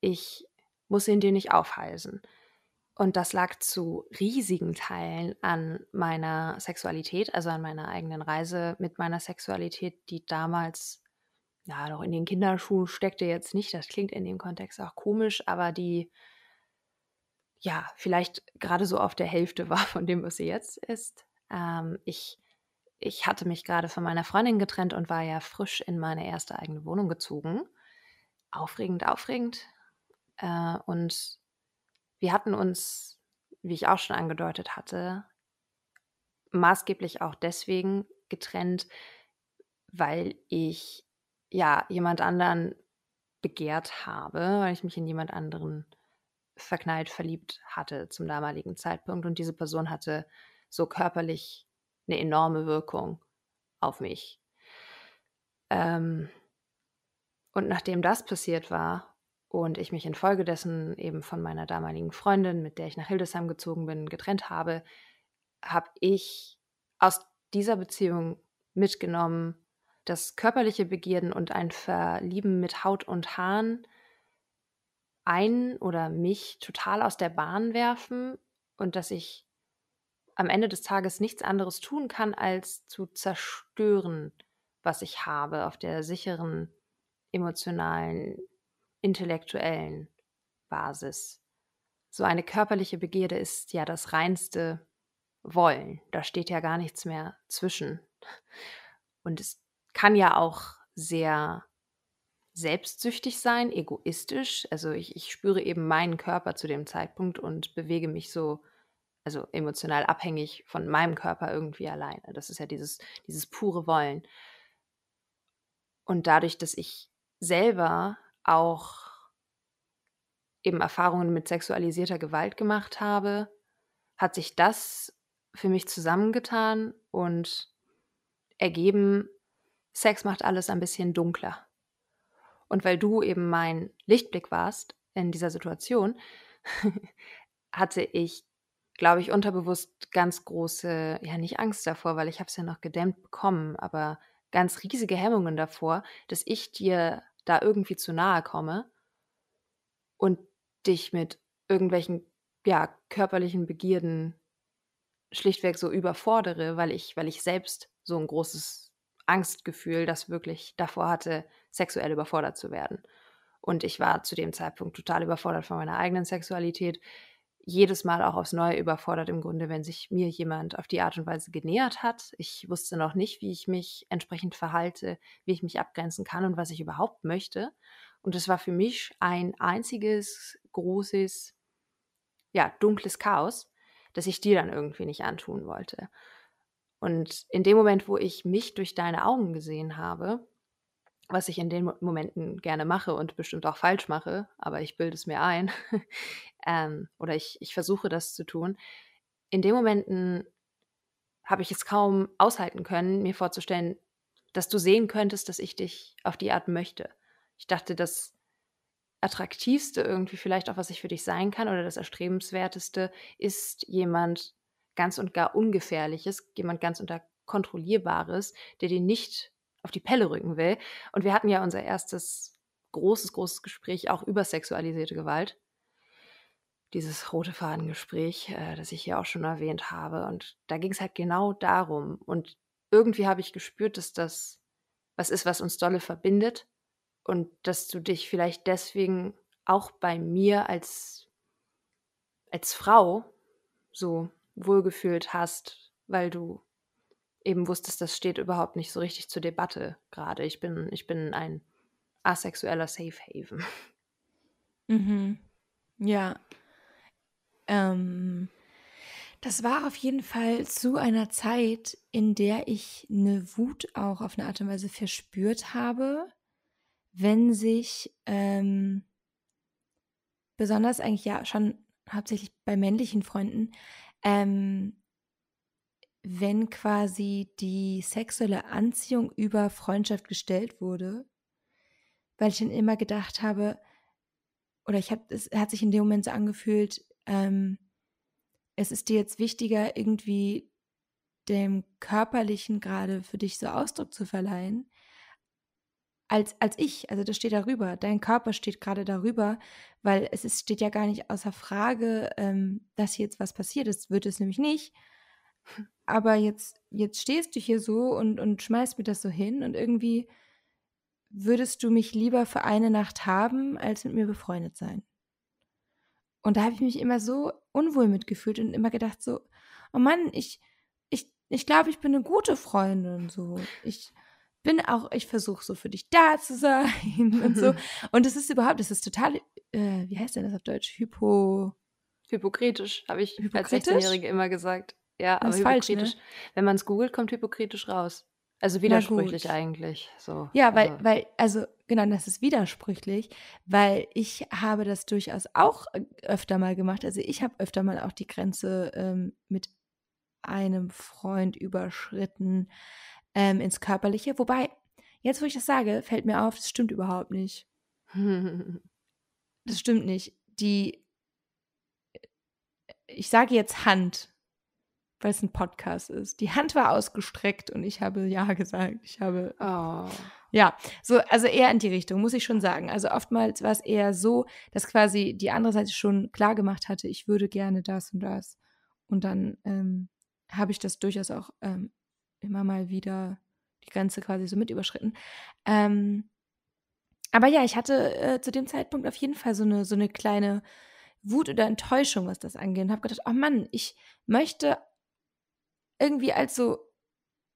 Ich muss ihn dir nicht aufhalsen. Und das lag zu riesigen Teilen an meiner Sexualität, also an meiner eigenen Reise mit meiner Sexualität, die damals ja noch in den Kinderschuhen steckte jetzt nicht. Das klingt in dem Kontext auch komisch, aber die ja vielleicht gerade so auf der Hälfte war von dem, was sie jetzt ist. Ähm, ich ich hatte mich gerade von meiner Freundin getrennt und war ja frisch in meine erste eigene Wohnung gezogen. Aufregend, aufregend. Äh, und wir hatten uns, wie ich auch schon angedeutet hatte, maßgeblich auch deswegen getrennt, weil ich ja jemand anderen begehrt habe, weil ich mich in jemand anderen verknallt, verliebt hatte zum damaligen Zeitpunkt. Und diese Person hatte so körperlich eine enorme Wirkung auf mich. Ähm, und nachdem das passiert war und ich mich infolgedessen eben von meiner damaligen Freundin, mit der ich nach Hildesheim gezogen bin, getrennt habe, habe ich aus dieser Beziehung mitgenommen, dass körperliche Begierden und ein Verlieben mit Haut und Haaren einen oder mich total aus der Bahn werfen und dass ich am Ende des Tages nichts anderes tun kann, als zu zerstören, was ich habe, auf der sicheren, emotionalen, intellektuellen Basis. So eine körperliche Begierde ist ja das reinste Wollen. Da steht ja gar nichts mehr zwischen. Und es kann ja auch sehr selbstsüchtig sein, egoistisch. Also ich, ich spüre eben meinen Körper zu dem Zeitpunkt und bewege mich so also emotional abhängig von meinem Körper irgendwie alleine. Das ist ja dieses, dieses pure Wollen. Und dadurch, dass ich selber auch eben Erfahrungen mit sexualisierter Gewalt gemacht habe, hat sich das für mich zusammengetan und ergeben, Sex macht alles ein bisschen dunkler. Und weil du eben mein Lichtblick warst in dieser Situation, hatte ich glaube ich, unterbewusst ganz große, ja nicht Angst davor, weil ich habe es ja noch gedämmt bekommen, aber ganz riesige Hemmungen davor, dass ich dir da irgendwie zu nahe komme und dich mit irgendwelchen ja, körperlichen Begierden schlichtweg so überfordere, weil ich, weil ich selbst so ein großes Angstgefühl, das wirklich davor hatte, sexuell überfordert zu werden. Und ich war zu dem Zeitpunkt total überfordert von meiner eigenen Sexualität jedes Mal auch aufs Neue überfordert im Grunde, wenn sich mir jemand auf die Art und Weise genähert hat. Ich wusste noch nicht, wie ich mich entsprechend verhalte, wie ich mich abgrenzen kann und was ich überhaupt möchte. Und es war für mich ein einziges großes, ja, dunkles Chaos, das ich dir dann irgendwie nicht antun wollte. Und in dem Moment, wo ich mich durch deine Augen gesehen habe, was ich in den Momenten gerne mache und bestimmt auch falsch mache, aber ich bilde es mir ein, ähm, oder ich, ich versuche das zu tun. In den Momenten habe ich es kaum aushalten können, mir vorzustellen, dass du sehen könntest, dass ich dich auf die Art möchte. Ich dachte, das Attraktivste irgendwie vielleicht auch, was ich für dich sein kann oder das Erstrebenswerteste, ist jemand ganz und gar Ungefährliches, jemand ganz und gar Kontrollierbares, der dir nicht auf die Pelle rücken will. Und wir hatten ja unser erstes großes, großes Gespräch auch über sexualisierte Gewalt dieses rote Fadengespräch, äh, das ich hier auch schon erwähnt habe. Und da ging es halt genau darum. Und irgendwie habe ich gespürt, dass das was ist, was uns dolle verbindet. Und dass du dich vielleicht deswegen auch bei mir als, als Frau so wohlgefühlt hast, weil du eben wusstest, das steht überhaupt nicht so richtig zur Debatte gerade. Ich bin, ich bin ein asexueller Safe Haven. Mhm. Ja, ähm, das war auf jeden Fall zu einer Zeit, in der ich eine Wut auch auf eine Art und Weise verspürt habe, wenn sich ähm, besonders eigentlich ja schon hauptsächlich bei männlichen Freunden, ähm, wenn quasi die sexuelle Anziehung über Freundschaft gestellt wurde, weil ich dann immer gedacht habe, oder ich habe, es hat sich in dem Moment so angefühlt, ähm, es ist dir jetzt wichtiger, irgendwie dem Körperlichen gerade für dich so Ausdruck zu verleihen, als, als ich. Also das steht darüber. Dein Körper steht gerade darüber, weil es ist, steht ja gar nicht außer Frage, ähm, dass jetzt was passiert ist. Wird es nämlich nicht. Aber jetzt, jetzt stehst du hier so und, und schmeißt mir das so hin und irgendwie würdest du mich lieber für eine Nacht haben, als mit mir befreundet sein. Und da habe ich mich immer so unwohl mitgefühlt und immer gedacht so, oh Mann, ich, ich, ich glaube, ich bin eine gute Freundin, so. Ich, bin auch, ich versuche so für dich da zu sein und so. Und es ist überhaupt, es ist total, äh, wie heißt denn das auf Deutsch? Hypo. Hypokritisch, habe ich als 16-Jährige immer gesagt. Ja, aber hypokritisch. Falsch, ne? Wenn man es googelt, kommt hypokritisch raus. Also widersprüchlich eigentlich. So. Ja, weil, also. weil, also genau, das ist widersprüchlich, weil ich habe das durchaus auch öfter mal gemacht. Also ich habe öfter mal auch die Grenze ähm, mit einem Freund überschritten ähm, ins Körperliche. Wobei, jetzt wo ich das sage, fällt mir auf, das stimmt überhaupt nicht. das stimmt nicht. Die, ich sage jetzt Hand, weil es ein Podcast ist. Die Hand war ausgestreckt und ich habe Ja gesagt. Ich habe. Oh. Ja, so, also eher in die Richtung, muss ich schon sagen. Also oftmals war es eher so, dass quasi die andere Seite schon klar gemacht hatte, ich würde gerne das und das. Und dann ähm, habe ich das durchaus auch ähm, immer mal wieder die Grenze quasi so mit überschritten. Ähm, aber ja, ich hatte äh, zu dem Zeitpunkt auf jeden Fall so eine, so eine kleine Wut oder Enttäuschung, was das angeht. Und habe gedacht, oh Mann, ich möchte irgendwie als so,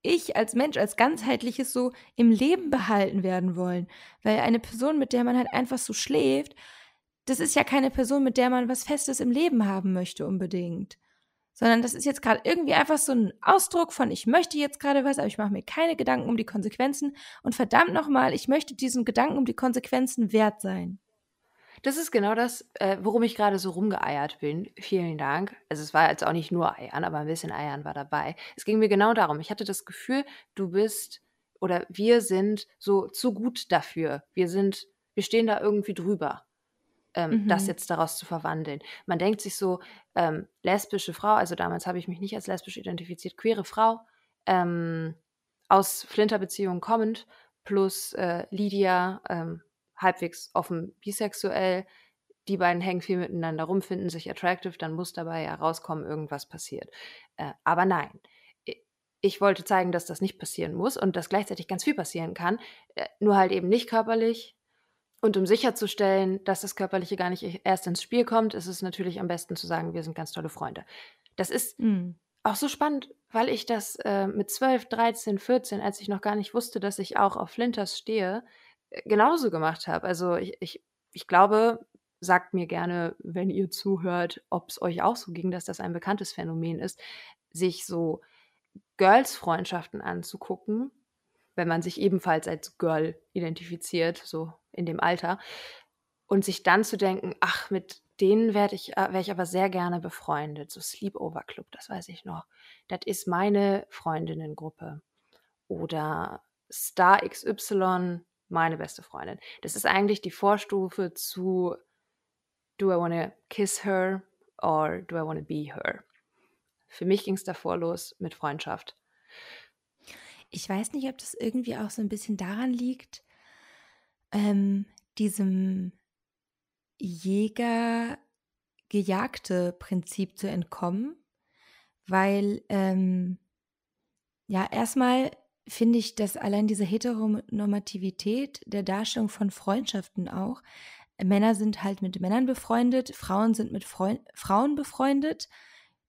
ich als Mensch, als ganzheitliches so im Leben behalten werden wollen. Weil eine Person, mit der man halt einfach so schläft, das ist ja keine Person, mit der man was Festes im Leben haben möchte unbedingt sondern das ist jetzt gerade irgendwie einfach so ein Ausdruck von, ich möchte jetzt gerade was, aber ich mache mir keine Gedanken um die Konsequenzen und verdammt nochmal, ich möchte diesen Gedanken um die Konsequenzen wert sein. Das ist genau das, äh, worum ich gerade so rumgeeiert bin. Vielen Dank. Also es war jetzt auch nicht nur Eiern, aber ein bisschen Eiern war dabei. Es ging mir genau darum. Ich hatte das Gefühl, du bist oder wir sind so zu gut dafür. Wir sind, wir stehen da irgendwie drüber ähm, mhm. das jetzt daraus zu verwandeln. Man denkt sich so, ähm, lesbische Frau, also damals habe ich mich nicht als lesbisch identifiziert, queere Frau, ähm, aus Flinterbeziehungen kommend, plus äh, Lydia, ähm, halbwegs offen bisexuell, die beiden hängen viel miteinander rum, finden sich attractive, dann muss dabei ja rauskommen, irgendwas passiert. Äh, aber nein, ich wollte zeigen, dass das nicht passieren muss und dass gleichzeitig ganz viel passieren kann, äh, nur halt eben nicht körperlich, und um sicherzustellen, dass das Körperliche gar nicht erst ins Spiel kommt, ist es natürlich am besten zu sagen, wir sind ganz tolle Freunde. Das ist mhm. auch so spannend, weil ich das äh, mit 12, 13, 14, als ich noch gar nicht wusste, dass ich auch auf Flinters stehe, äh, genauso gemacht habe. Also ich, ich, ich glaube, sagt mir gerne, wenn ihr zuhört, ob es euch auch so ging, dass das ein bekanntes Phänomen ist, sich so Girls-Freundschaften anzugucken, wenn man sich ebenfalls als Girl identifiziert, so in dem Alter. Und sich dann zu denken, ach, mit denen werde ich, äh, wäre ich aber sehr gerne befreundet. So Sleepover Club, das weiß ich noch. Das ist meine Freundinnengruppe. Oder Star XY, meine beste Freundin. Das ist eigentlich die Vorstufe zu Do I want to kiss her or do I want to be her? Für mich ging es davor los mit Freundschaft. Ich weiß nicht, ob das irgendwie auch so ein bisschen daran liegt, ähm, diesem Jäger-gejagte Prinzip zu entkommen, weil ähm, ja erstmal finde ich, dass allein diese Heteronormativität der Darstellung von Freundschaften auch, Männer sind halt mit Männern befreundet, Frauen sind mit Freund Frauen befreundet.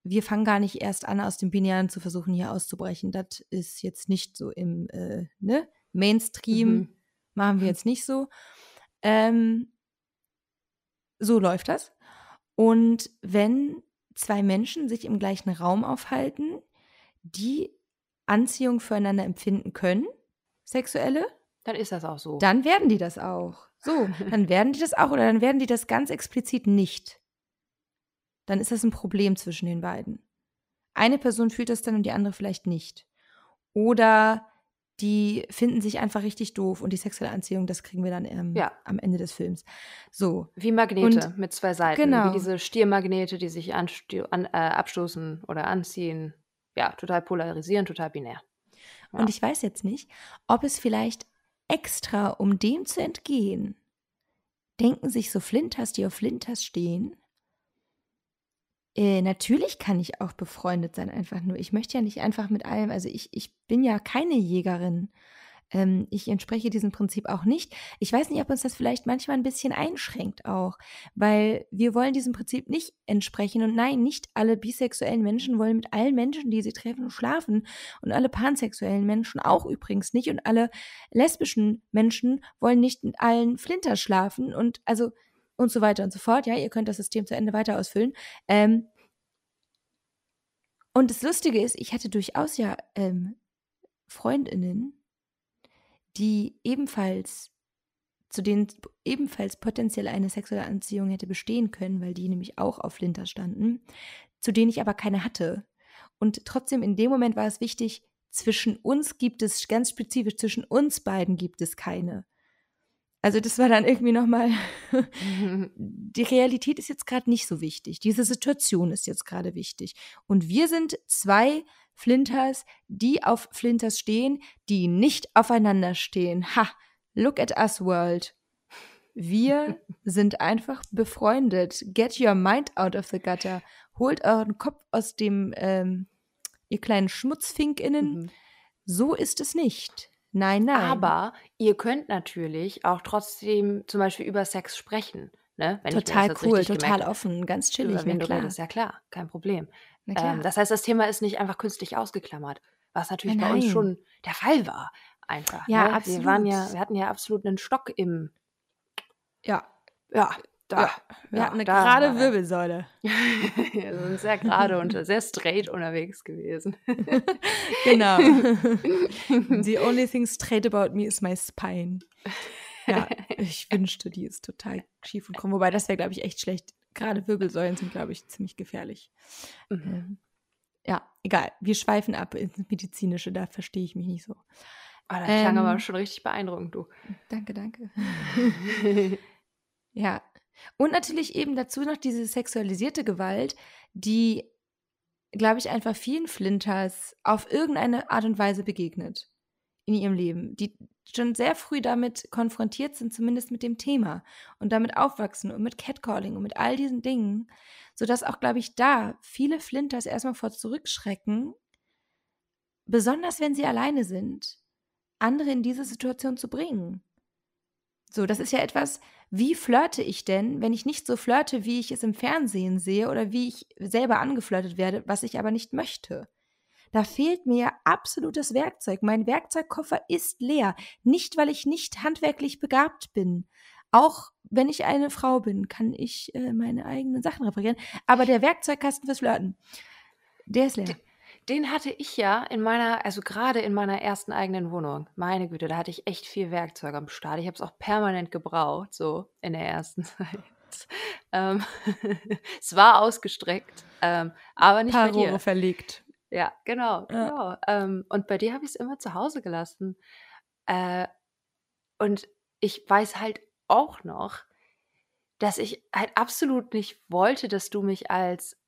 Wir fangen gar nicht erst an, aus dem Binären zu versuchen, hier auszubrechen. Das ist jetzt nicht so im äh, ne? Mainstream. Mhm Machen wir jetzt nicht so. Ähm, so läuft das. Und wenn zwei Menschen sich im gleichen Raum aufhalten, die Anziehung füreinander empfinden können, sexuelle, Dann ist das auch so. Dann werden die das auch. So, dann werden die das auch oder dann werden die das ganz explizit nicht. Dann ist das ein Problem zwischen den beiden. Eine Person fühlt das dann und die andere vielleicht nicht. Oder die finden sich einfach richtig doof und die sexuelle Anziehung, das kriegen wir dann ähm, Ja. am Ende des Films. So. Wie Magnete Und- mit zwei Seiten. genau. Wie diese Stiermagnete, die sich an, äh, abstoßen oder anziehen. Ja, total polarisieren, total binär. Ja. Und ich weiß jetzt nicht, ob es vielleicht extra, um dem zu entgehen, denken sich so Flinters, die auf Flinters stehen. Äh, natürlich kann ich auch befreundet sein, einfach nur. Ich möchte ja nicht einfach mit allem, also ich, ich bin ja keine Jägerin. Ähm, ich entspreche diesem Prinzip auch nicht. Ich weiß nicht, ob uns das vielleicht manchmal ein bisschen einschränkt auch, weil wir wollen diesem Prinzip nicht entsprechen. Und nein, nicht alle bisexuellen Menschen wollen mit allen Menschen, die sie treffen, schlafen. Und alle pansexuellen Menschen auch übrigens nicht. Und alle lesbischen Menschen wollen nicht mit allen Flinters schlafen. Und also und so weiter und so fort. Ja, ihr könnt das System zu Ende weiter ausfüllen. Ähm, und das Lustige ist, ich hatte durchaus ja ähm, Freundinnen, die ebenfalls, zu denen ebenfalls potenziell eine sexuelle Anziehung hätte bestehen können, weil die nämlich auch auf Flinter standen, zu denen ich aber keine hatte. Und trotzdem in dem Moment war es wichtig, zwischen uns gibt es, ganz spezifisch zwischen uns beiden gibt es keine. Also das war dann irgendwie nochmal, die Realität ist jetzt gerade nicht so wichtig. Diese Situation ist jetzt gerade wichtig. Und wir sind zwei Flinters, die auf Flinters stehen, die nicht aufeinander stehen. Ha, look at us world. Wir sind einfach befreundet. Get your mind out of the gutter. Holt euren Kopf aus dem, ähm, ihr kleinen Schmutzfinkinnen. Mhm. So ist es nicht. Nein, nein. Aber ihr könnt natürlich auch trotzdem zum Beispiel über Sex sprechen. Ne? Wenn total cool, total offen, ganz chillig. Über wen Na du klar. redest, ja klar, kein Problem. Na klar. Ähm, das heißt, das Thema ist nicht einfach künstlich ausgeklammert, was natürlich Nein, bei uns nein. schon der Fall war. Einfach. Ja, ne? absolut. Wir, waren ja, wir hatten ja absolut einen Stock im, ja, ja, da. Ja, wir ja, hatten eine da gerade er. Wirbelsäule. Wir sind sehr gerade und sehr straight unterwegs gewesen. Genau. The only thing straight about me is my spine. Ja, ich wünschte, die ist total schief und krumm. Wobei, das wäre, glaube ich, echt schlecht. Gerade Wirbelsäulen sind, glaube ich, ziemlich gefährlich. Mhm. Ähm, ja, egal. Wir schweifen ab ins Medizinische, da verstehe ich mich nicht so. Ah, das klang aber Ähm. schon richtig beeindruckend, du. Danke, danke. Und natürlich eben dazu noch diese sexualisierte Gewalt, die, glaube ich, einfach vielen Flinters auf irgendeine Art und Weise begegnet in ihrem Leben, die schon sehr früh damit konfrontiert sind, zumindest mit dem Thema und damit aufwachsen und mit Catcalling und mit all diesen Dingen, sodass auch, glaube ich, da viele Flinters erstmal vor zurückschrecken, besonders wenn sie alleine sind, andere in diese Situation zu bringen. So, das ist ja etwas, wie flirte ich denn, wenn ich nicht so flirte, wie ich es im Fernsehen sehe oder wie ich selber angeflirtet werde, was ich aber nicht möchte. Da fehlt mir absolutes Werkzeug. Mein Werkzeugkoffer ist leer. Nicht, weil ich nicht handwerklich begabt bin. Auch wenn ich eine Frau bin, kann ich äh, meine eigenen Sachen reparieren. Aber der Werkzeugkasten fürs Flirten, der ist leer. Den hatte ich ja in meiner, also gerade in meiner ersten eigenen Wohnung. Meine Güte, da hatte ich echt viel Werkzeug am Start. Ich habe es auch permanent gebraucht, so in der ersten Zeit. Ähm, es war ausgestreckt, ähm, aber nicht bei Paar Rohre dir. verlegt. Ja, genau, Ja. genau. Ähm, und bei dir habe ich es immer zu Hause gelassen. Äh, und ich weiß halt auch noch, dass ich halt absolut nicht wollte, dass du mich als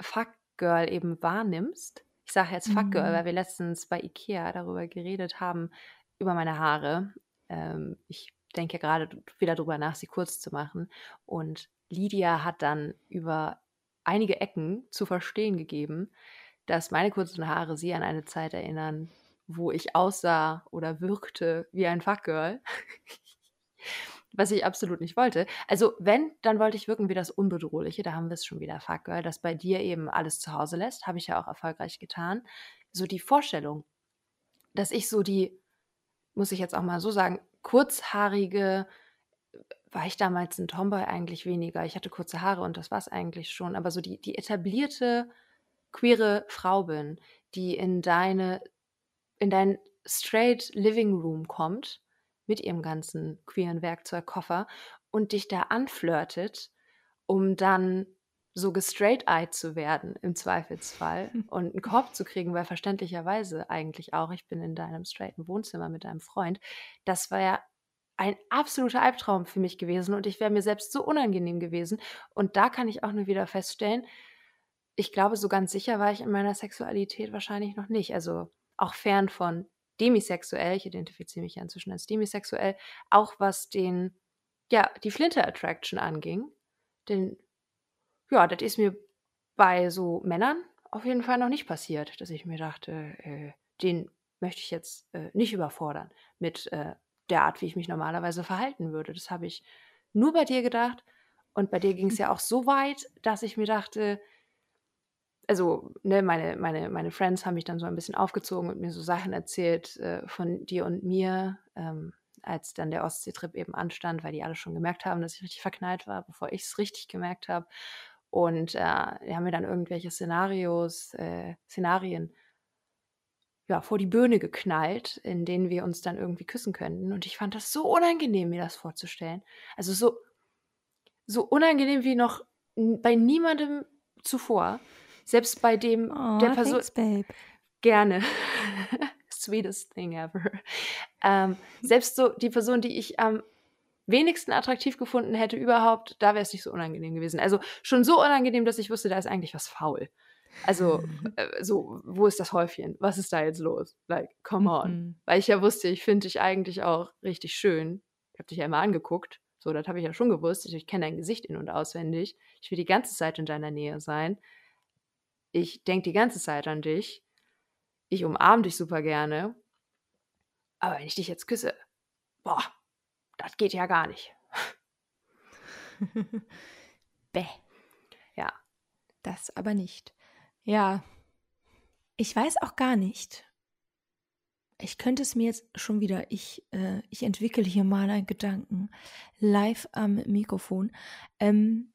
Fuckgirl eben wahrnimmst. Ich sage jetzt Fuckgirl, Mhm. weil wir letztens bei Ikea darüber geredet haben, über meine Haare. Ähm, ich denke gerade wieder darüber nach, sie kurz zu machen. Und Lydia hat dann über einige Ecken zu verstehen gegeben, dass meine kurzen Haare sie an eine Zeit erinnern, wo ich aussah oder wirkte wie ein Fuckgirl. Was ich absolut nicht wollte. Also, wenn, dann wollte ich wirken wie das Unbedrohliche. Da haben wir es schon wieder, Fuckgirl, das bei dir eben alles zu Hause lässt. Habe ich ja auch erfolgreich getan. So die Vorstellung, dass ich so die, muss ich jetzt auch mal so sagen, kurzhaarige, war ich damals ein Tomboy eigentlich weniger. Ich hatte kurze Haare und das war es eigentlich schon. Aber so die, die etablierte queere Frau bin, die in deine, in dein straight Living Room kommt mit ihrem ganzen queeren Werkzeugkoffer und dich da anflirtet, um dann so gestraight-eyed zu werden im Zweifelsfall und einen Korb zu kriegen, weil verständlicherweise eigentlich auch, ich bin in deinem straighten Wohnzimmer mit deinem Freund, das war ja ein absoluter Albtraum für mich gewesen und ich wäre mir selbst so unangenehm gewesen. Und da kann ich auch nur wieder feststellen, ich glaube, so ganz sicher war ich in meiner Sexualität wahrscheinlich noch nicht. Also auch fern von demisexuell, ich identifiziere mich ja inzwischen als demisexuell, auch was den, ja, die Flinte-Attraction anging. Denn, ja, das ist mir bei so Männern auf jeden Fall noch nicht passiert, dass ich mir dachte, äh, den möchte ich jetzt äh, nicht überfordern mit äh, der Art, wie ich mich normalerweise verhalten würde. Das habe ich nur bei dir gedacht. Und bei dir ging es ja auch so weit, dass ich mir dachte, also, ne, meine, meine, meine Friends haben mich dann so ein bisschen aufgezogen und mir so Sachen erzählt äh, von dir und mir, ähm, als dann der Ostseetrip eben anstand, weil die alle schon gemerkt haben, dass ich richtig verknallt war, bevor ich es richtig gemerkt habe. Und äh, die haben mir dann irgendwelche Szenarios, äh, Szenarien ja, vor die Bühne geknallt, in denen wir uns dann irgendwie küssen könnten. Und ich fand das so unangenehm, mir das vorzustellen. Also so, so unangenehm wie noch bei niemandem zuvor. Selbst bei dem Oh, der Person. thanks, babe. Gerne. Sweetest thing ever. Ähm, selbst so die Person, die ich am wenigsten attraktiv gefunden hätte überhaupt, da wäre es nicht so unangenehm gewesen. Also schon so unangenehm, dass ich wusste, da ist eigentlich was faul. Also äh, so, wo ist das Häufchen? Was ist da jetzt los? Like, come on. Mhm. Weil ich ja wusste, ich finde dich eigentlich auch richtig schön. Ich habe dich ja immer angeguckt. So, das habe ich ja schon gewusst. Ich, ich kenne dein Gesicht in- und auswendig. Ich will die ganze Zeit in deiner Nähe sein. Ich denke die ganze Zeit an dich. Ich umarme dich super gerne. Aber wenn ich dich jetzt küsse, boah, das geht ja gar nicht. Bäh. Ja. Das aber nicht. Ja. Ich weiß auch gar nicht. Ich könnte es mir jetzt schon wieder, ich, äh, ich entwickle hier mal einen Gedanken live am Mikrofon. Ähm,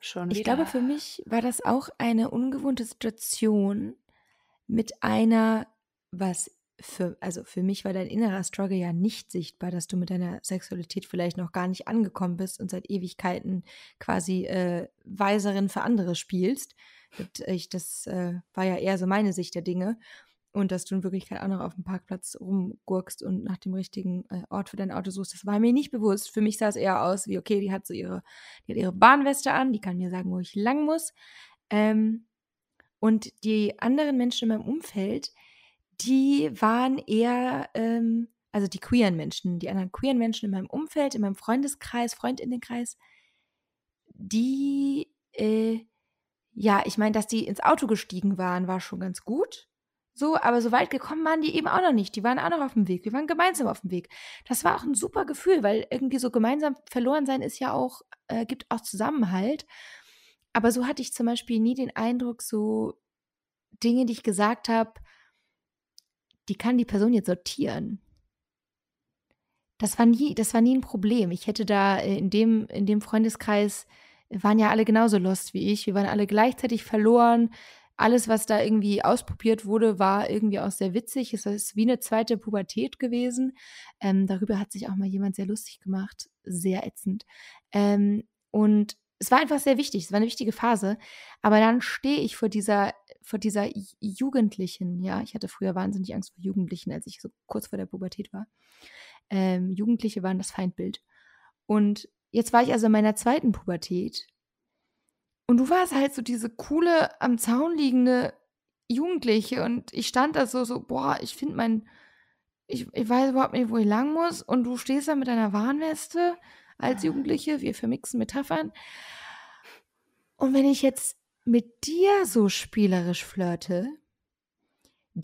Schon ich wieder. glaube, für mich war das auch eine ungewohnte Situation mit einer, was für, also für mich war dein innerer Struggle ja nicht sichtbar, dass du mit deiner Sexualität vielleicht noch gar nicht angekommen bist und seit Ewigkeiten quasi äh, Weiserin für andere spielst. Und ich, das äh, war ja eher so meine Sicht der Dinge. Und dass du in Wirklichkeit auch noch auf dem Parkplatz rumgurkst und nach dem richtigen äh, Ort für dein Auto suchst, das war mir nicht bewusst. Für mich sah es eher aus wie, okay, die hat so ihre, die hat ihre Bahnweste an, die kann mir sagen, wo ich lang muss. Ähm, und die anderen Menschen in meinem Umfeld, die waren eher, ähm, also die queeren Menschen, die anderen queeren Menschen in meinem Umfeld, in meinem Freundeskreis, Freundinnenkreis, die, äh, ja, ich meine, dass die ins Auto gestiegen waren, war schon ganz gut. So, aber so weit gekommen waren die eben auch noch nicht. Die waren auch noch auf dem Weg. Wir waren gemeinsam auf dem Weg. Das war auch ein super Gefühl, weil irgendwie so gemeinsam verloren sein ist ja auch, äh, gibt auch Zusammenhalt. Aber so hatte ich zum Beispiel nie den Eindruck, so Dinge, die ich gesagt habe, die kann die Person jetzt sortieren. Das war nie, das war nie ein Problem. Ich hätte da äh, in dem, in dem Freundeskreis waren ja alle genauso lost wie ich. Wir waren alle gleichzeitig verloren. Alles, was da irgendwie ausprobiert wurde, war irgendwie auch sehr witzig. Es ist wie eine zweite Pubertät gewesen. Ähm, darüber hat sich auch mal jemand sehr lustig gemacht. Sehr ätzend. Ähm, und es war einfach sehr wichtig. Es war eine wichtige Phase. Aber dann stehe ich vor dieser, vor dieser Jugendlichen. Ja, ich hatte früher wahnsinnig Angst vor Jugendlichen, als ich so kurz vor der Pubertät war. Ähm, Jugendliche waren das Feindbild. Und jetzt war ich also in meiner zweiten Pubertät. Und du warst halt so diese coole, am Zaun liegende Jugendliche. Und ich stand da so, so, boah, ich finde mein, ich, ich weiß überhaupt nicht, wo ich lang muss. Und du stehst da mit deiner Warnweste als Jugendliche. Wir vermixen Metaphern. Und wenn ich jetzt mit dir so spielerisch flirte,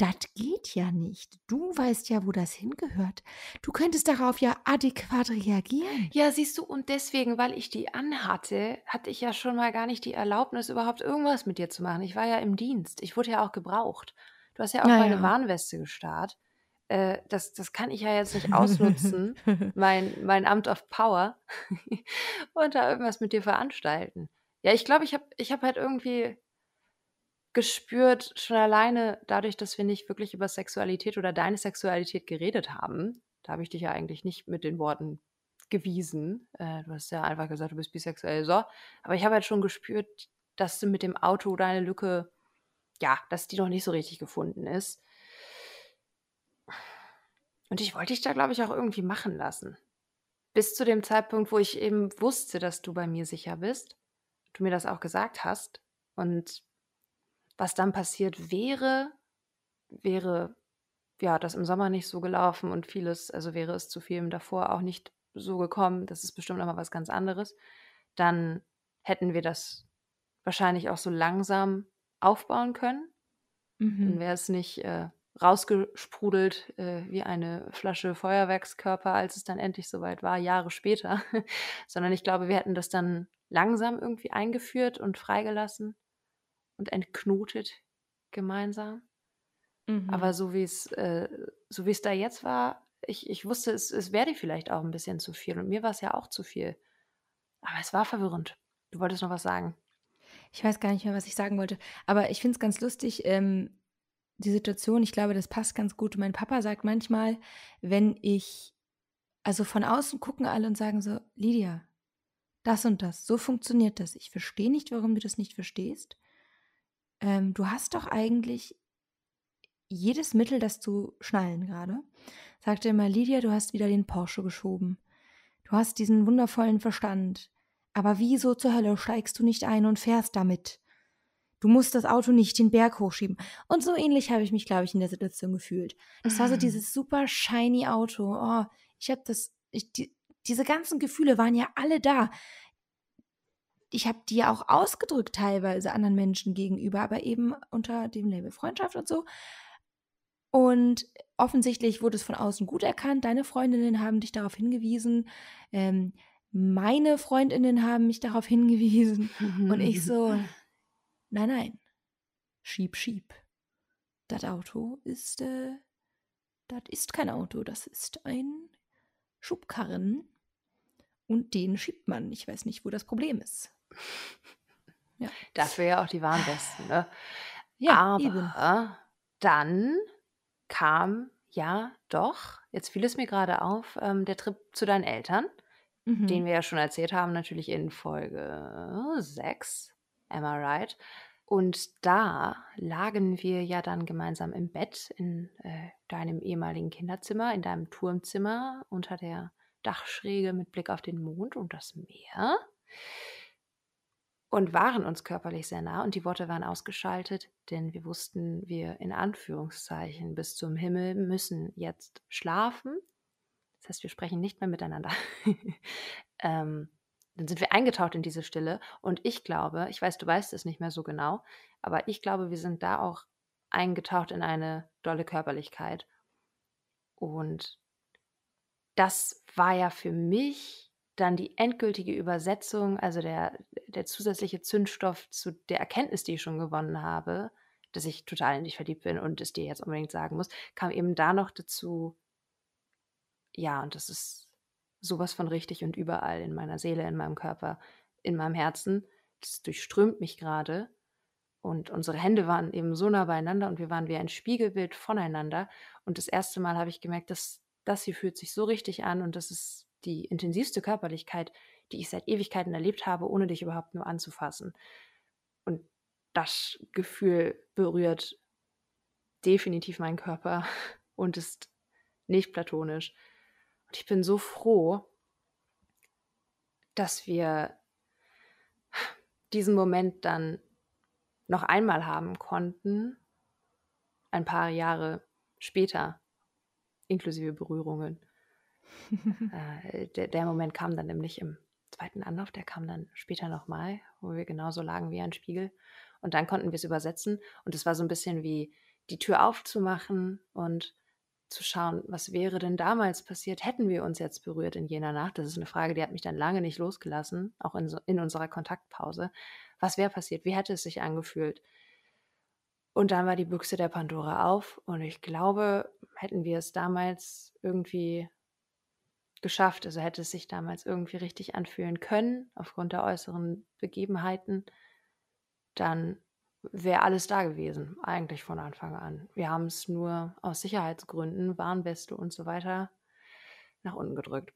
das geht ja nicht. Du weißt ja, wo das hingehört. Du könntest darauf ja adäquat reagieren. Ja, siehst du, und deswegen, weil ich die anhatte, hatte ich ja schon mal gar nicht die Erlaubnis, überhaupt irgendwas mit dir zu machen. Ich war ja im Dienst. Ich wurde ja auch gebraucht. Du hast ja auch Ja, meine. Warnweste gestarrt. Äh, das, das kann ich ja jetzt nicht ausnutzen, mein, mein Amt of Power, und da irgendwas mit dir veranstalten. Ja, ich glaube, ich habe ich hab halt irgendwie gespürt, schon alleine dadurch, dass wir nicht wirklich über Sexualität oder deine Sexualität geredet haben, Da habe ich dich ja eigentlich nicht mit den Worten gewiesen. Äh, du hast ja einfach gesagt, du bist bisexuell. So. Aber ich habe halt schon gespürt, dass du mit dem Auto deine Lücke, ja, dass die noch nicht so richtig gefunden ist. Und ich wollte dich da, glaube ich, auch irgendwie machen lassen. Bis zu dem Zeitpunkt, wo ich eben wusste, dass du bei mir sicher bist. Du mir das auch gesagt hast. Und was dann passiert wäre, wäre ja das im Sommer nicht so gelaufen und vieles, also wäre es zu vielem davor auch nicht so gekommen, das ist bestimmt nochmal was ganz anderes, dann hätten wir das wahrscheinlich auch so langsam aufbauen können. Mhm. Dann wäre es nicht äh, rausgesprudelt äh, wie eine Flasche Feuerwerkskörper, als es dann endlich soweit war, Jahre später, sondern ich glaube, wir hätten das dann langsam irgendwie eingeführt und freigelassen und entknotet gemeinsam. Mhm. Aber so wie es äh, so wie es da jetzt war, ich, ich wusste, es, es wäre vielleicht auch ein bisschen zu viel und mir war es ja auch zu viel. Aber es war verwirrend. Du wolltest noch was sagen. Ich weiß gar nicht mehr, was ich sagen wollte. Aber ich finde es ganz lustig, ähm, die Situation. Ich glaube, das passt ganz gut. Mein Papa sagt manchmal, wenn ich, also von außen gucken alle und sagen so, Lydia, das und das, so funktioniert das. Ich verstehe nicht, warum du das nicht verstehst. Ähm, du hast doch eigentlich jedes Mittel, das zu schnallen gerade. Sagte immer, Lydia, du hast wieder den Porsche geschoben. Du hast diesen wundervollen Verstand. Aber wieso zur Hölle steigst du nicht ein und fährst damit? Du musst das Auto nicht den Berg hochschieben. Und so ähnlich habe ich mich, glaube ich, in der Situation gefühlt. Das war so mhm. dieses super shiny Auto. Oh, ich habe das, ich, die, diese ganzen Gefühle waren ja alle da. Ich habe die auch ausgedrückt teilweise anderen Menschen gegenüber, aber eben unter dem Label Freundschaft und so. Und offensichtlich wurde es von außen gut erkannt. Deine Freundinnen haben dich darauf hingewiesen. Ähm, meine Freundinnen haben mich darauf hingewiesen. Und ich so, nein, nein, schieb, schieb. Das Auto ist, äh, das ist kein Auto, das ist ein Schubkarren. Und den schiebt man. Ich weiß nicht, wo das Problem ist. Ja. Dafür ja auch die Warnwesten, ne? Ja, Aber eben. dann kam ja doch, jetzt fiel es mir gerade auf, ähm, der Trip zu deinen Eltern, mhm. den wir ja schon erzählt haben, natürlich in Folge 6, am I right? Und da lagen wir ja dann gemeinsam im Bett in äh, deinem ehemaligen Kinderzimmer, in deinem Turmzimmer unter der Dachschräge mit Blick auf den Mond und das Meer und waren uns körperlich sehr nah und die Worte waren ausgeschaltet, denn wir wussten, wir in Anführungszeichen bis zum Himmel müssen jetzt schlafen. Das heißt, wir sprechen nicht mehr miteinander. ähm, dann sind wir eingetaucht in diese Stille und ich glaube, ich weiß, du weißt es nicht mehr so genau, aber ich glaube, wir sind da auch eingetaucht in eine dolle Körperlichkeit. Und das war ja für mich dann die endgültige Übersetzung, also der, der zusätzliche Zündstoff zu der Erkenntnis, die ich schon gewonnen habe, dass ich total in dich verliebt bin und es dir jetzt unbedingt sagen muss, kam eben da noch dazu, ja, und das ist sowas von richtig und überall in meiner Seele, in meinem Körper, in meinem Herzen. Das durchströmt mich gerade. Und unsere Hände waren eben so nah beieinander und wir waren wie ein Spiegelbild voneinander. Und das erste Mal habe ich gemerkt, dass das hier fühlt sich so richtig an und das ist die intensivste Körperlichkeit, die ich seit Ewigkeiten erlebt habe, ohne dich überhaupt nur anzufassen. Und das Gefühl berührt definitiv meinen Körper und ist nicht platonisch. Und ich bin so froh, dass wir diesen Moment dann noch einmal haben konnten, ein paar Jahre später, inklusive Berührungen. Äh, der, der, Moment kam dann nämlich im zweiten Anlauf, der kam dann später nochmal, wo wir genauso lagen wie ein Spiegel. Und dann konnten wir es übersetzen. Und es war so ein bisschen wie die Tür aufzumachen und zu schauen, was wäre denn damals passiert, hätten wir uns jetzt berührt in jener Nacht. Das ist eine Frage, die hat mich dann lange nicht losgelassen, auch in, so, in unserer Kontaktpause. Was wäre passiert? Wie hätte es sich angefühlt? Und dann war die Büchse der Pandora auf und ich glaube, hätten wir es damals irgendwie geschafft. Also hätte es sich damals irgendwie richtig anfühlen können, aufgrund der äußeren Begebenheiten, dann wäre alles da gewesen, eigentlich von Anfang an. Wir haben es nur aus Sicherheitsgründen, Warnweste und so weiter, nach unten gedrückt.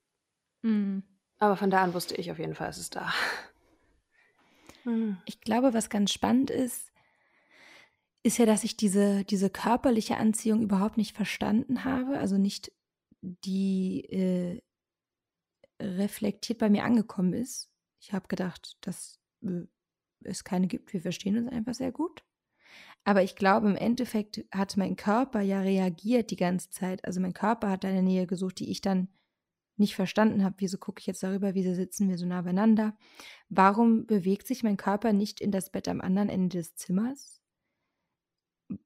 Mhm. Aber von da an wusste ich auf jeden Fall, es ist da. Mhm. Ich glaube, was ganz spannend ist, ist ja, dass ich diese, diese körperliche Anziehung überhaupt nicht verstanden habe, also nicht die äh, reflektiert bei mir angekommen ist. Ich habe gedacht, dass äh, es keine gibt, wir verstehen uns einfach sehr gut. Aber ich glaube, im Endeffekt hat mein Körper ja reagiert die ganze Zeit. Also mein Körper hat eine Nähe gesucht, die ich dann nicht verstanden habe. Wieso gucke ich jetzt darüber? Wieso sitzen wir so nah beieinander? Warum bewegt sich mein Körper nicht in das Bett am anderen Ende des Zimmers?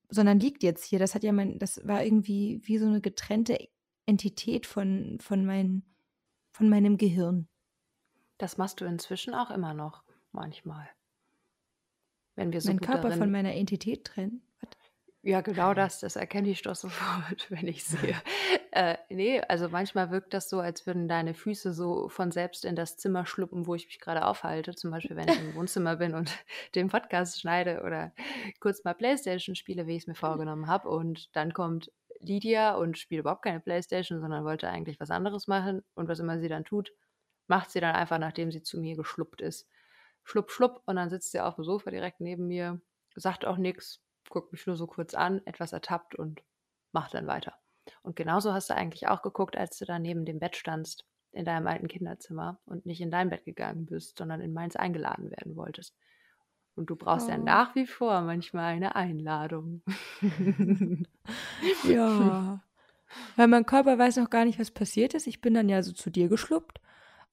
Sondern liegt jetzt hier. Das hat ja mein, das war irgendwie wie so eine getrennte Entität von, von, mein, von meinem Gehirn. Das machst du inzwischen auch immer noch manchmal. Wenn wir so mein Körper von meiner Entität trennen. Was? Ja, genau das. Das erkenne ich doch sofort, wenn ich sehe. äh, nee, also manchmal wirkt das so, als würden deine Füße so von selbst in das Zimmer schluppen, wo ich mich gerade aufhalte. Zum Beispiel, wenn ich im Wohnzimmer bin und den Podcast schneide oder kurz mal Playstation spiele, wie ich es mir vorgenommen habe. Und dann kommt Lydia und spielt überhaupt keine Playstation, sondern wollte eigentlich was anderes machen. Und was immer sie dann tut, macht sie dann einfach, nachdem sie zu mir geschluppt ist. Schlupp, schlupp. Und dann sitzt sie auf dem Sofa direkt neben mir, sagt auch nichts, guckt mich nur so kurz an, etwas ertappt und macht dann weiter. Und genauso hast du eigentlich auch geguckt, als du da neben dem Bett standst, in deinem alten Kinderzimmer und nicht in dein Bett gegangen bist, sondern in meins eingeladen werden wolltest. Und du brauchst ja Oh. nach wie vor manchmal eine Einladung. Ja. Weil mein Körper weiß noch gar nicht, was passiert ist. Ich bin dann ja so zu dir geschluppt.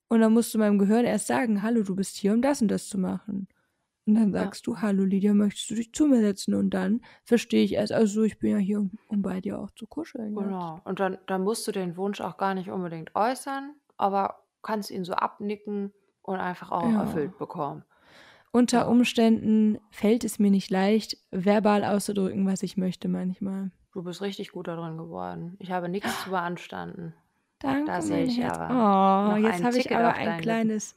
Und dann musst du meinem Gehirn erst sagen, hallo, du bist hier, um das und das zu machen. Und dann Ja. sagst du, hallo Lydia, möchtest du dich zu mir setzen? Und dann verstehe ich erst, also ich bin ja hier, um, um bei dir auch zu kuscheln. Ja. Genau. Und dann, dann musst du den Wunsch auch gar nicht unbedingt äußern, aber kannst ihn so abnicken und einfach auch Ja. erfüllt bekommen. Unter Ja. Umständen fällt es mir nicht leicht, verbal auszudrücken, was ich möchte manchmal. Du bist richtig gut darin geworden. Ich habe nichts zu beanstanden. Danke, Da sehe mein ich Herz. aber Oh, jetzt habe ich aber ein kleines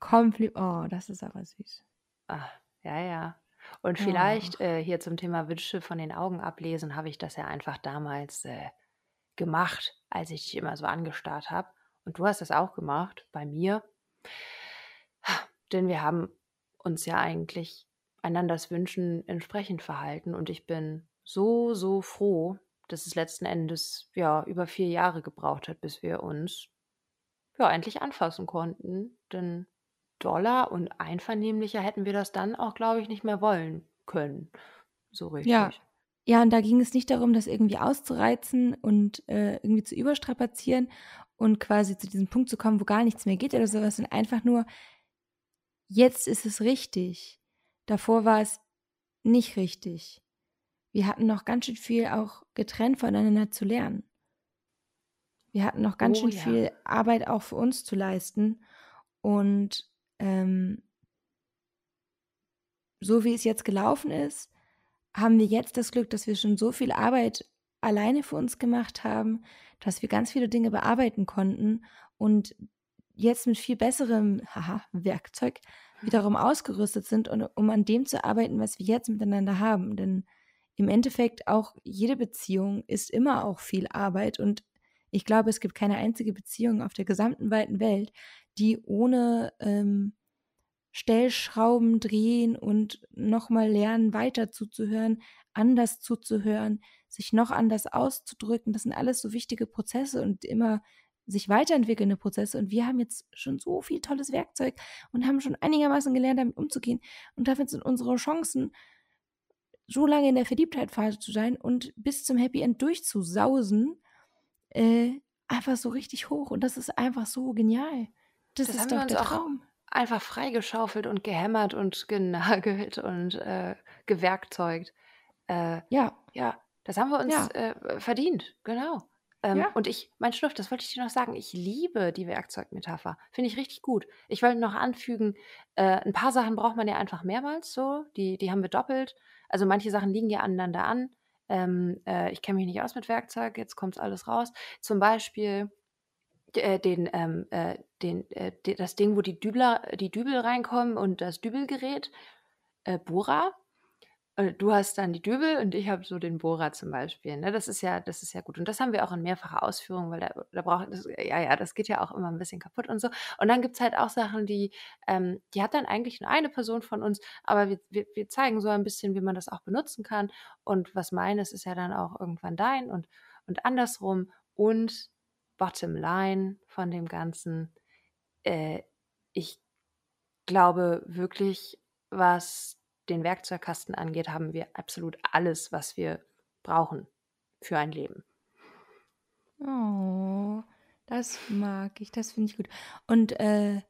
Kompliment. Oh, das ist aber süß. Ah, ja, ja. Und Ja. vielleicht äh, hier zum Thema Wünsche von den Augen ablesen, habe ich das ja einfach damals äh, gemacht, als ich dich immer so angestarrt habe. Und du hast das auch gemacht bei mir. Denn wir haben uns ja eigentlich einanders Wünschen entsprechend verhalten. Und ich bin so, so froh, dass es letzten Endes ja über vier Jahre gebraucht hat, bis wir uns ja endlich anfassen konnten. Denn doller und einvernehmlicher hätten wir das dann auch, glaube ich, nicht mehr wollen können. So richtig. Ja. Ja, und da ging es nicht darum, das irgendwie auszureizen und äh, irgendwie zu überstrapazieren und quasi zu diesem Punkt zu kommen, wo gar nichts mehr geht oder sowas, sondern einfach nur, jetzt ist es richtig. Davor war es nicht richtig. Wir hatten noch ganz schön viel auch getrennt voneinander zu lernen. Wir hatten noch ganz Oh schön ja. viel Arbeit auch für uns zu leisten. Und ähm, so wie es jetzt gelaufen ist, haben wir jetzt das Glück, dass wir schon so viel Arbeit alleine für uns gemacht haben, dass wir ganz viele Dinge bearbeiten konnten und jetzt mit viel besserem haha, Werkzeug wiederum ausgerüstet sind, und, um an dem zu arbeiten, was wir jetzt miteinander haben. Denn im Endeffekt auch jede Beziehung ist immer auch viel Arbeit und ich glaube, es gibt keine einzige Beziehung auf der gesamten weiten Welt, die ohne ähm, Stellschrauben drehen und nochmal lernen, weiter zuzuhören, anders zuzuhören, sich noch anders auszudrücken. Das sind alles so wichtige Prozesse und immer sich weiterentwickelnde Prozesse. Und wir haben jetzt schon so viel tolles Werkzeug und haben schon einigermaßen gelernt, damit umzugehen. Und damit sind unsere Chancen, so lange in der Verliebtheitphase zu sein und bis zum Happy End durchzusausen, äh, einfach so richtig hoch. Und das ist einfach so genial. Das, Das ist haben wir doch uns der auch Traum. Einfach freigeschaufelt und gehämmert und genagelt und äh, gewerkzeugt. Äh, Ja, ja, das haben wir uns Ja. äh, verdient, genau. Ähm, Ja. Und ich, mein Schnuff, das wollte ich dir noch sagen, ich liebe die Werkzeugmetapher. Finde ich richtig gut. Ich wollte noch anfügen, äh, ein paar Sachen braucht man ja einfach mehrmals so. Die, die haben wir doppelt. Also manche Sachen liegen ja aneinander an. Ähm, äh, ich kenne mich nicht aus mit Werkzeug, jetzt kommt alles raus. Zum Beispiel äh, den, ähm, äh, den, äh, das Ding, wo die Dübler, die Dübel reinkommen und das Dübelgerät, äh, äh, du hast dann die Dübel und ich habe so den Bohrer zum Beispiel. Ne? Das ist ja, das ist ja gut. Und das haben wir auch in mehrfacher Ausführung, weil da, da braucht das, ja, ja, das geht ja auch immer ein bisschen kaputt und so. Und dann gibt es halt auch Sachen, die, ähm, die hat dann eigentlich nur eine Person von uns, aber wir, wir, wir zeigen so ein bisschen, wie man das auch benutzen kann. Und was meines ist ja dann auch irgendwann dein und, und andersrum. Und Bottom Line von dem Ganzen, äh, ich glaube wirklich, was den Werkzeugkasten angeht, haben wir absolut alles, was wir brauchen für ein Leben. Oh, das mag ich, das finde ich gut. Und äh,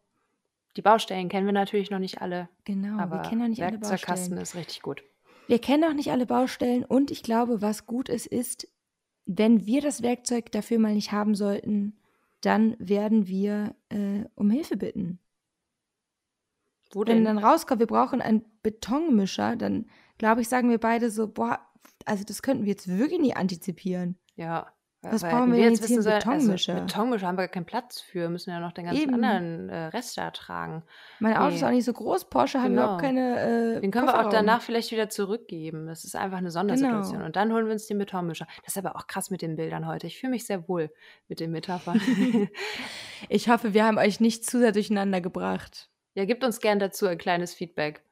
die Baustellen kennen wir natürlich noch nicht alle. Genau, aber wir kennen noch nicht alle Werkzeugkasten Baustellen. ist richtig gut. Wir kennen noch nicht alle Baustellen und ich glaube, was gut ist, ist, wenn wir das Werkzeug dafür mal nicht haben sollten, dann werden wir äh, um Hilfe bitten. Wo Wenn denn? dann rauskommt, wir brauchen einen Betonmischer, dann glaube ich, sagen wir beide so, boah, also das könnten wir jetzt wirklich nie antizipieren. ja. Was brauchen wir denn jetzt jetzt wissen einen sollen, Betonmischer? Also, Betonmischer haben wir gar keinen Platz für, müssen ja noch den ganzen Eben. anderen äh, Rest da tragen. Mein Auto ist Nee. auch nicht so groß, Porsche Genau. überhaupt keine äh, Den können wir auch danach vielleicht wieder zurückgeben. Das ist einfach eine Sondersituation. Genau. Und dann holen wir uns den Betonmischer. Das ist aber auch krass mit den Bildern heute. Ich fühle mich sehr wohl mit den Metaphern. Ich hoffe, wir haben euch nicht zu sehr durcheinander gebracht. Ja, gebt uns gern dazu ein kleines Feedback.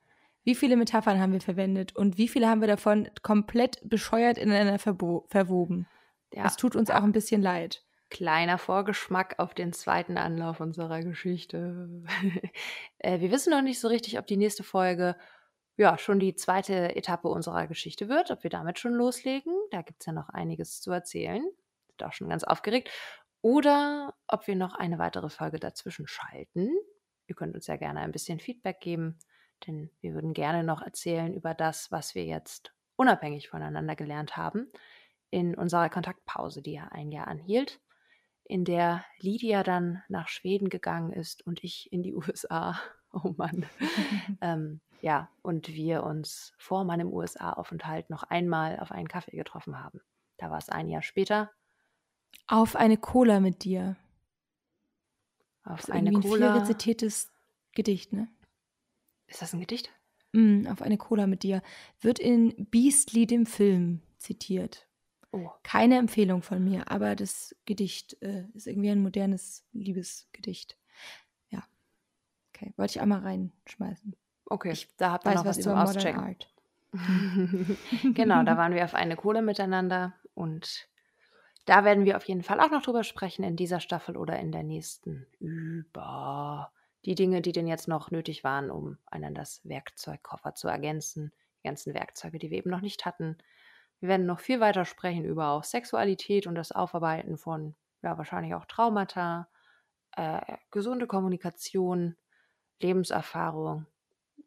Wie viele Metaphern haben wir verwendet und wie viele haben wir davon komplett bescheuert ineinander verbo- verwoben? Ja, Das tut uns auch ein bisschen leid. kleiner Vorgeschmack auf den zweiten Anlauf unserer Geschichte. äh, wir wissen noch nicht so richtig, ob die nächste Folge ja schon die zweite Etappe unserer Geschichte wird, ob wir damit schon loslegen. Da gibt es ja noch einiges zu erzählen. Sind auch schon ganz aufgeregt. Oder ob wir noch eine weitere Folge dazwischen schalten. Ihr könnt uns ja gerne ein bisschen Feedback geben, denn wir würden gerne noch erzählen über das, was wir jetzt unabhängig voneinander gelernt haben in unserer Kontaktpause, die ja ein Jahr anhielt, in der Lydia dann nach Schweden gegangen ist und ich in die USA. Oh Mann. ähm, ja, und wir uns vor meinem USA-Aufenthalt noch einmal auf einen Kaffee getroffen haben. Da war es ein Jahr später Auf eine Cola mit dir. Auf Das eine irgendwie ein Cola. rezitiertes Gedicht, ne? Ist das ein Gedicht? Mm, auf eine Cola mit dir. Wird in Beastly, dem Film, zitiert. Oh, Keine Empfehlung von mir, aber das Gedicht äh, ist irgendwie ein modernes Liebesgedicht. Ja. Okay, wollte ich einmal reinschmeißen. okay. Ich da habt ihr noch was was über zum Auschecken. Genau, da waren wir auf eine Kohle miteinander und da werden wir auf jeden Fall auch noch drüber sprechen in dieser Staffel oder in der nächsten über die Dinge, die denn jetzt noch nötig waren, um einanders Werkzeugkoffer zu ergänzen. Die ganzen Werkzeuge, die wir eben noch nicht hatten. Wir werden noch viel weiter sprechen über auch Sexualität und das Aufarbeiten von, ja, wahrscheinlich auch Traumata, äh, gesunde Kommunikation, Lebenserfahrung,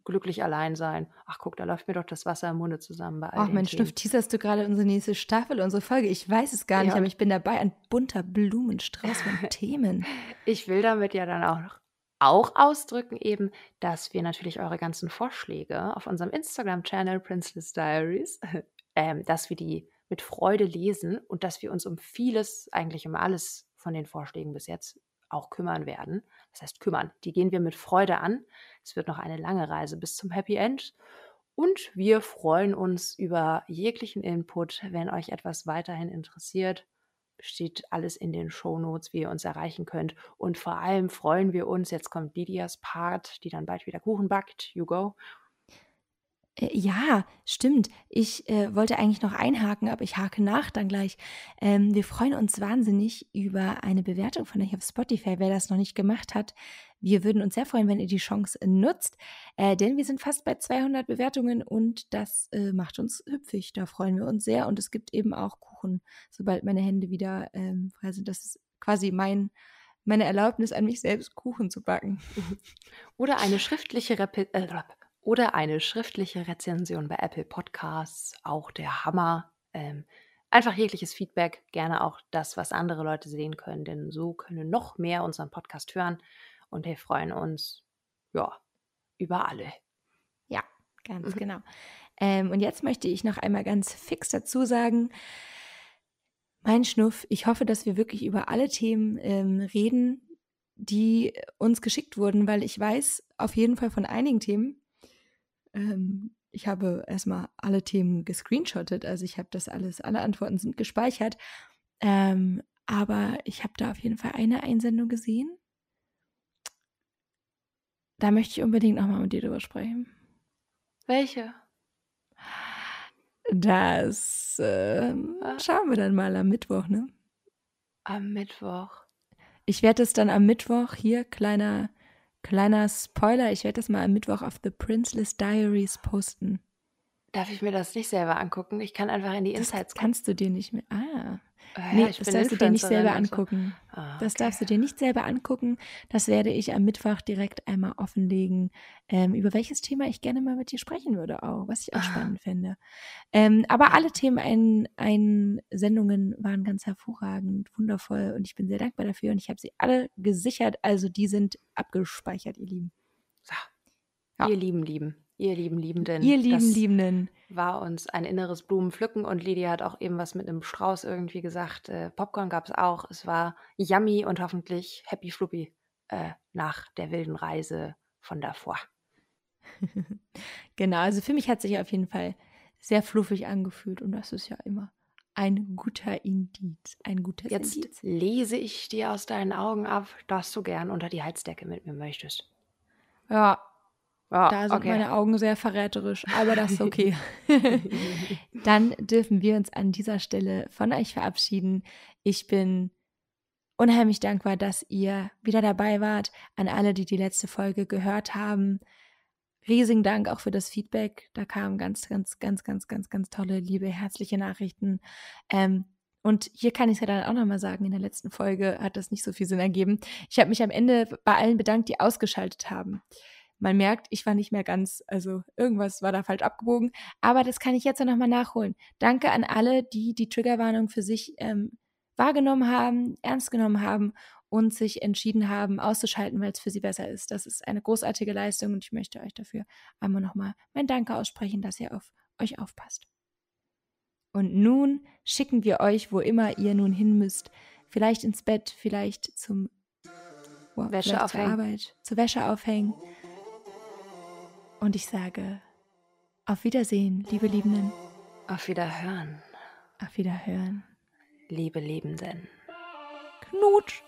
glücklich allein sein. Ach, guck, da läuft mir doch das Wasser im Munde zusammen bei all Ach, mein. Schnuff, teaserst du gerade unsere nächste Staffel, unsere Folge? Ich weiß es gar nicht, Ja. aber ich bin dabei. Ein bunter Blumenstrauß von Themen. Ich will damit ja dann auch, auch ausdrücken eben, dass wir natürlich eure ganzen Vorschläge auf unserem Instagram-Channel Princeless Diaries, ähm, dass wir die mit Freude lesen und dass wir uns um vieles, eigentlich um alles von den Vorschlägen bis jetzt auch kümmern werden. Das heißt kümmern, die gehen wir mit Freude an. Es wird noch eine lange Reise bis zum Happy End. Und wir freuen uns über jeglichen Input, wenn euch etwas weiterhin interessiert steht alles in den Shownotes, wie ihr uns erreichen könnt. Und vor allem freuen wir uns, jetzt kommt Lydias Part, die dann bald wieder Kuchen backt. You go. Äh, ja, stimmt. Ich äh, wollte eigentlich noch einhaken, aber ich hake nach dann gleich. Ähm, wir freuen uns wahnsinnig über eine Bewertung von euch auf Spotify, wer das noch nicht gemacht hat. Wir würden uns sehr freuen, wenn ihr die Chance nutzt, äh, denn wir sind fast bei 200 Bewertungen und das äh, macht uns hüpfig. Da freuen wir uns sehr und es gibt eben auch Kuchen, sobald meine Hände wieder ähm, frei sind. Das ist quasi mein, meine Erlaubnis an mich selbst, Kuchen zu backen. Oder eine schriftliche Repi äh, oder eine schriftliche Rezension bei Apple Podcasts, auch der Hammer. Ähm, einfach jegliches Feedback, gerne auch das, was andere Leute sehen können, denn so können noch mehr unseren Podcast hören und wir freuen uns, ja, über alle. Ja, ganz Mhm. genau. Ähm, und jetzt möchte ich noch einmal ganz fix dazu sagen, mein Schnuff, ich hoffe, dass wir wirklich über alle Themen ähm, reden, die uns geschickt wurden, weil ich weiß auf jeden Fall von einigen Themen, ähm, ich habe erstmal alle Themen gescreenshottet, also ich habe das alles, alle Antworten sind gespeichert. Ähm, aber ich habe da auf jeden Fall eine Einsendung gesehen. Da möchte ich unbedingt nochmal mit dir drüber sprechen. Welche? Das äh, schauen wir dann mal am Mittwoch, ne? Am Mittwoch. Ich werde es dann am Mittwoch hier, kleiner, kleiner Spoiler, ich werde das mal am Mittwoch auf The Princeless Diaries posten. Darf ich mir das nicht selber angucken? Ich kann einfach in die Insights das kannst du dir nicht mehr. Ah. Äh, nee, ich das darfst du dir nicht selber Influencerin und so. angucken. Das okay. darfst du dir nicht selber angucken. Das werde ich am Mittwoch direkt einmal offenlegen, ähm, über welches Thema ich gerne mal mit dir sprechen würde auch, was ich auch Ah. spannend finde. Ähm, aber alle Themen ein, ein Sendungen waren ganz hervorragend, wundervoll und ich bin sehr dankbar dafür und ich habe sie alle gesichert, also die sind abgespeichert, ihr Lieben. So. Ja. Ihr lieben Lieben, ihr lieben Liebenden. ihr lieben das Liebenden. war uns ein inneres Blumenpflücken und Lydia hat auch eben was mit einem Strauß irgendwie gesagt. Äh, Popcorn gab es auch. Es war yummy und hoffentlich happy fluppy äh, nach der wilden Reise von davor. Genau, also für mich hat sich auf jeden Fall sehr fluffig angefühlt und das ist ja immer ein guter Indiz, ein gutes Jetzt Indiz. lese ich dir aus deinen Augen ab, dass du gern unter die Heizdecke mit mir möchtest. Ja, Ja, Da sind okay. meine Augen sehr verräterisch, aber das ist okay. Dann dürfen wir uns an dieser Stelle von euch verabschieden. Ich bin unheimlich dankbar, dass ihr wieder dabei wart. An alle, die die letzte Folge gehört haben. Riesigen Dank auch für das Feedback. Da kamen ganz, ganz, ganz, ganz, ganz, ganz tolle, liebe, herzliche Nachrichten. Ähm, und hier kann ich es ja dann auch nochmal sagen, in der letzten Folge hat das nicht so viel Sinn ergeben. Ich habe mich am Ende bei allen bedankt, die ausgeschaltet haben. Man merkt, ich war nicht mehr ganz, also irgendwas war da falsch abgebogen. Aber das kann ich jetzt noch mal nachholen. Danke an alle, die die Triggerwarnung für sich ähm, wahrgenommen haben, ernst genommen haben und sich entschieden haben, auszuschalten, weil es für sie besser ist. Das ist eine großartige Leistung und ich möchte euch dafür einmal nochmal mein Danke aussprechen, dass ihr auf euch aufpasst. Und nun schicken wir euch, wo immer ihr nun hin müsst, vielleicht ins Bett, vielleicht zum wow, Wäsche vielleicht zur aufhängen. Arbeit, zur Wäsche aufhängen. Und ich sage, auf Wiedersehen, liebe Liebenden, Auf Wiederhören, auf Wiederhören. liebe Liebenden. Knutsch.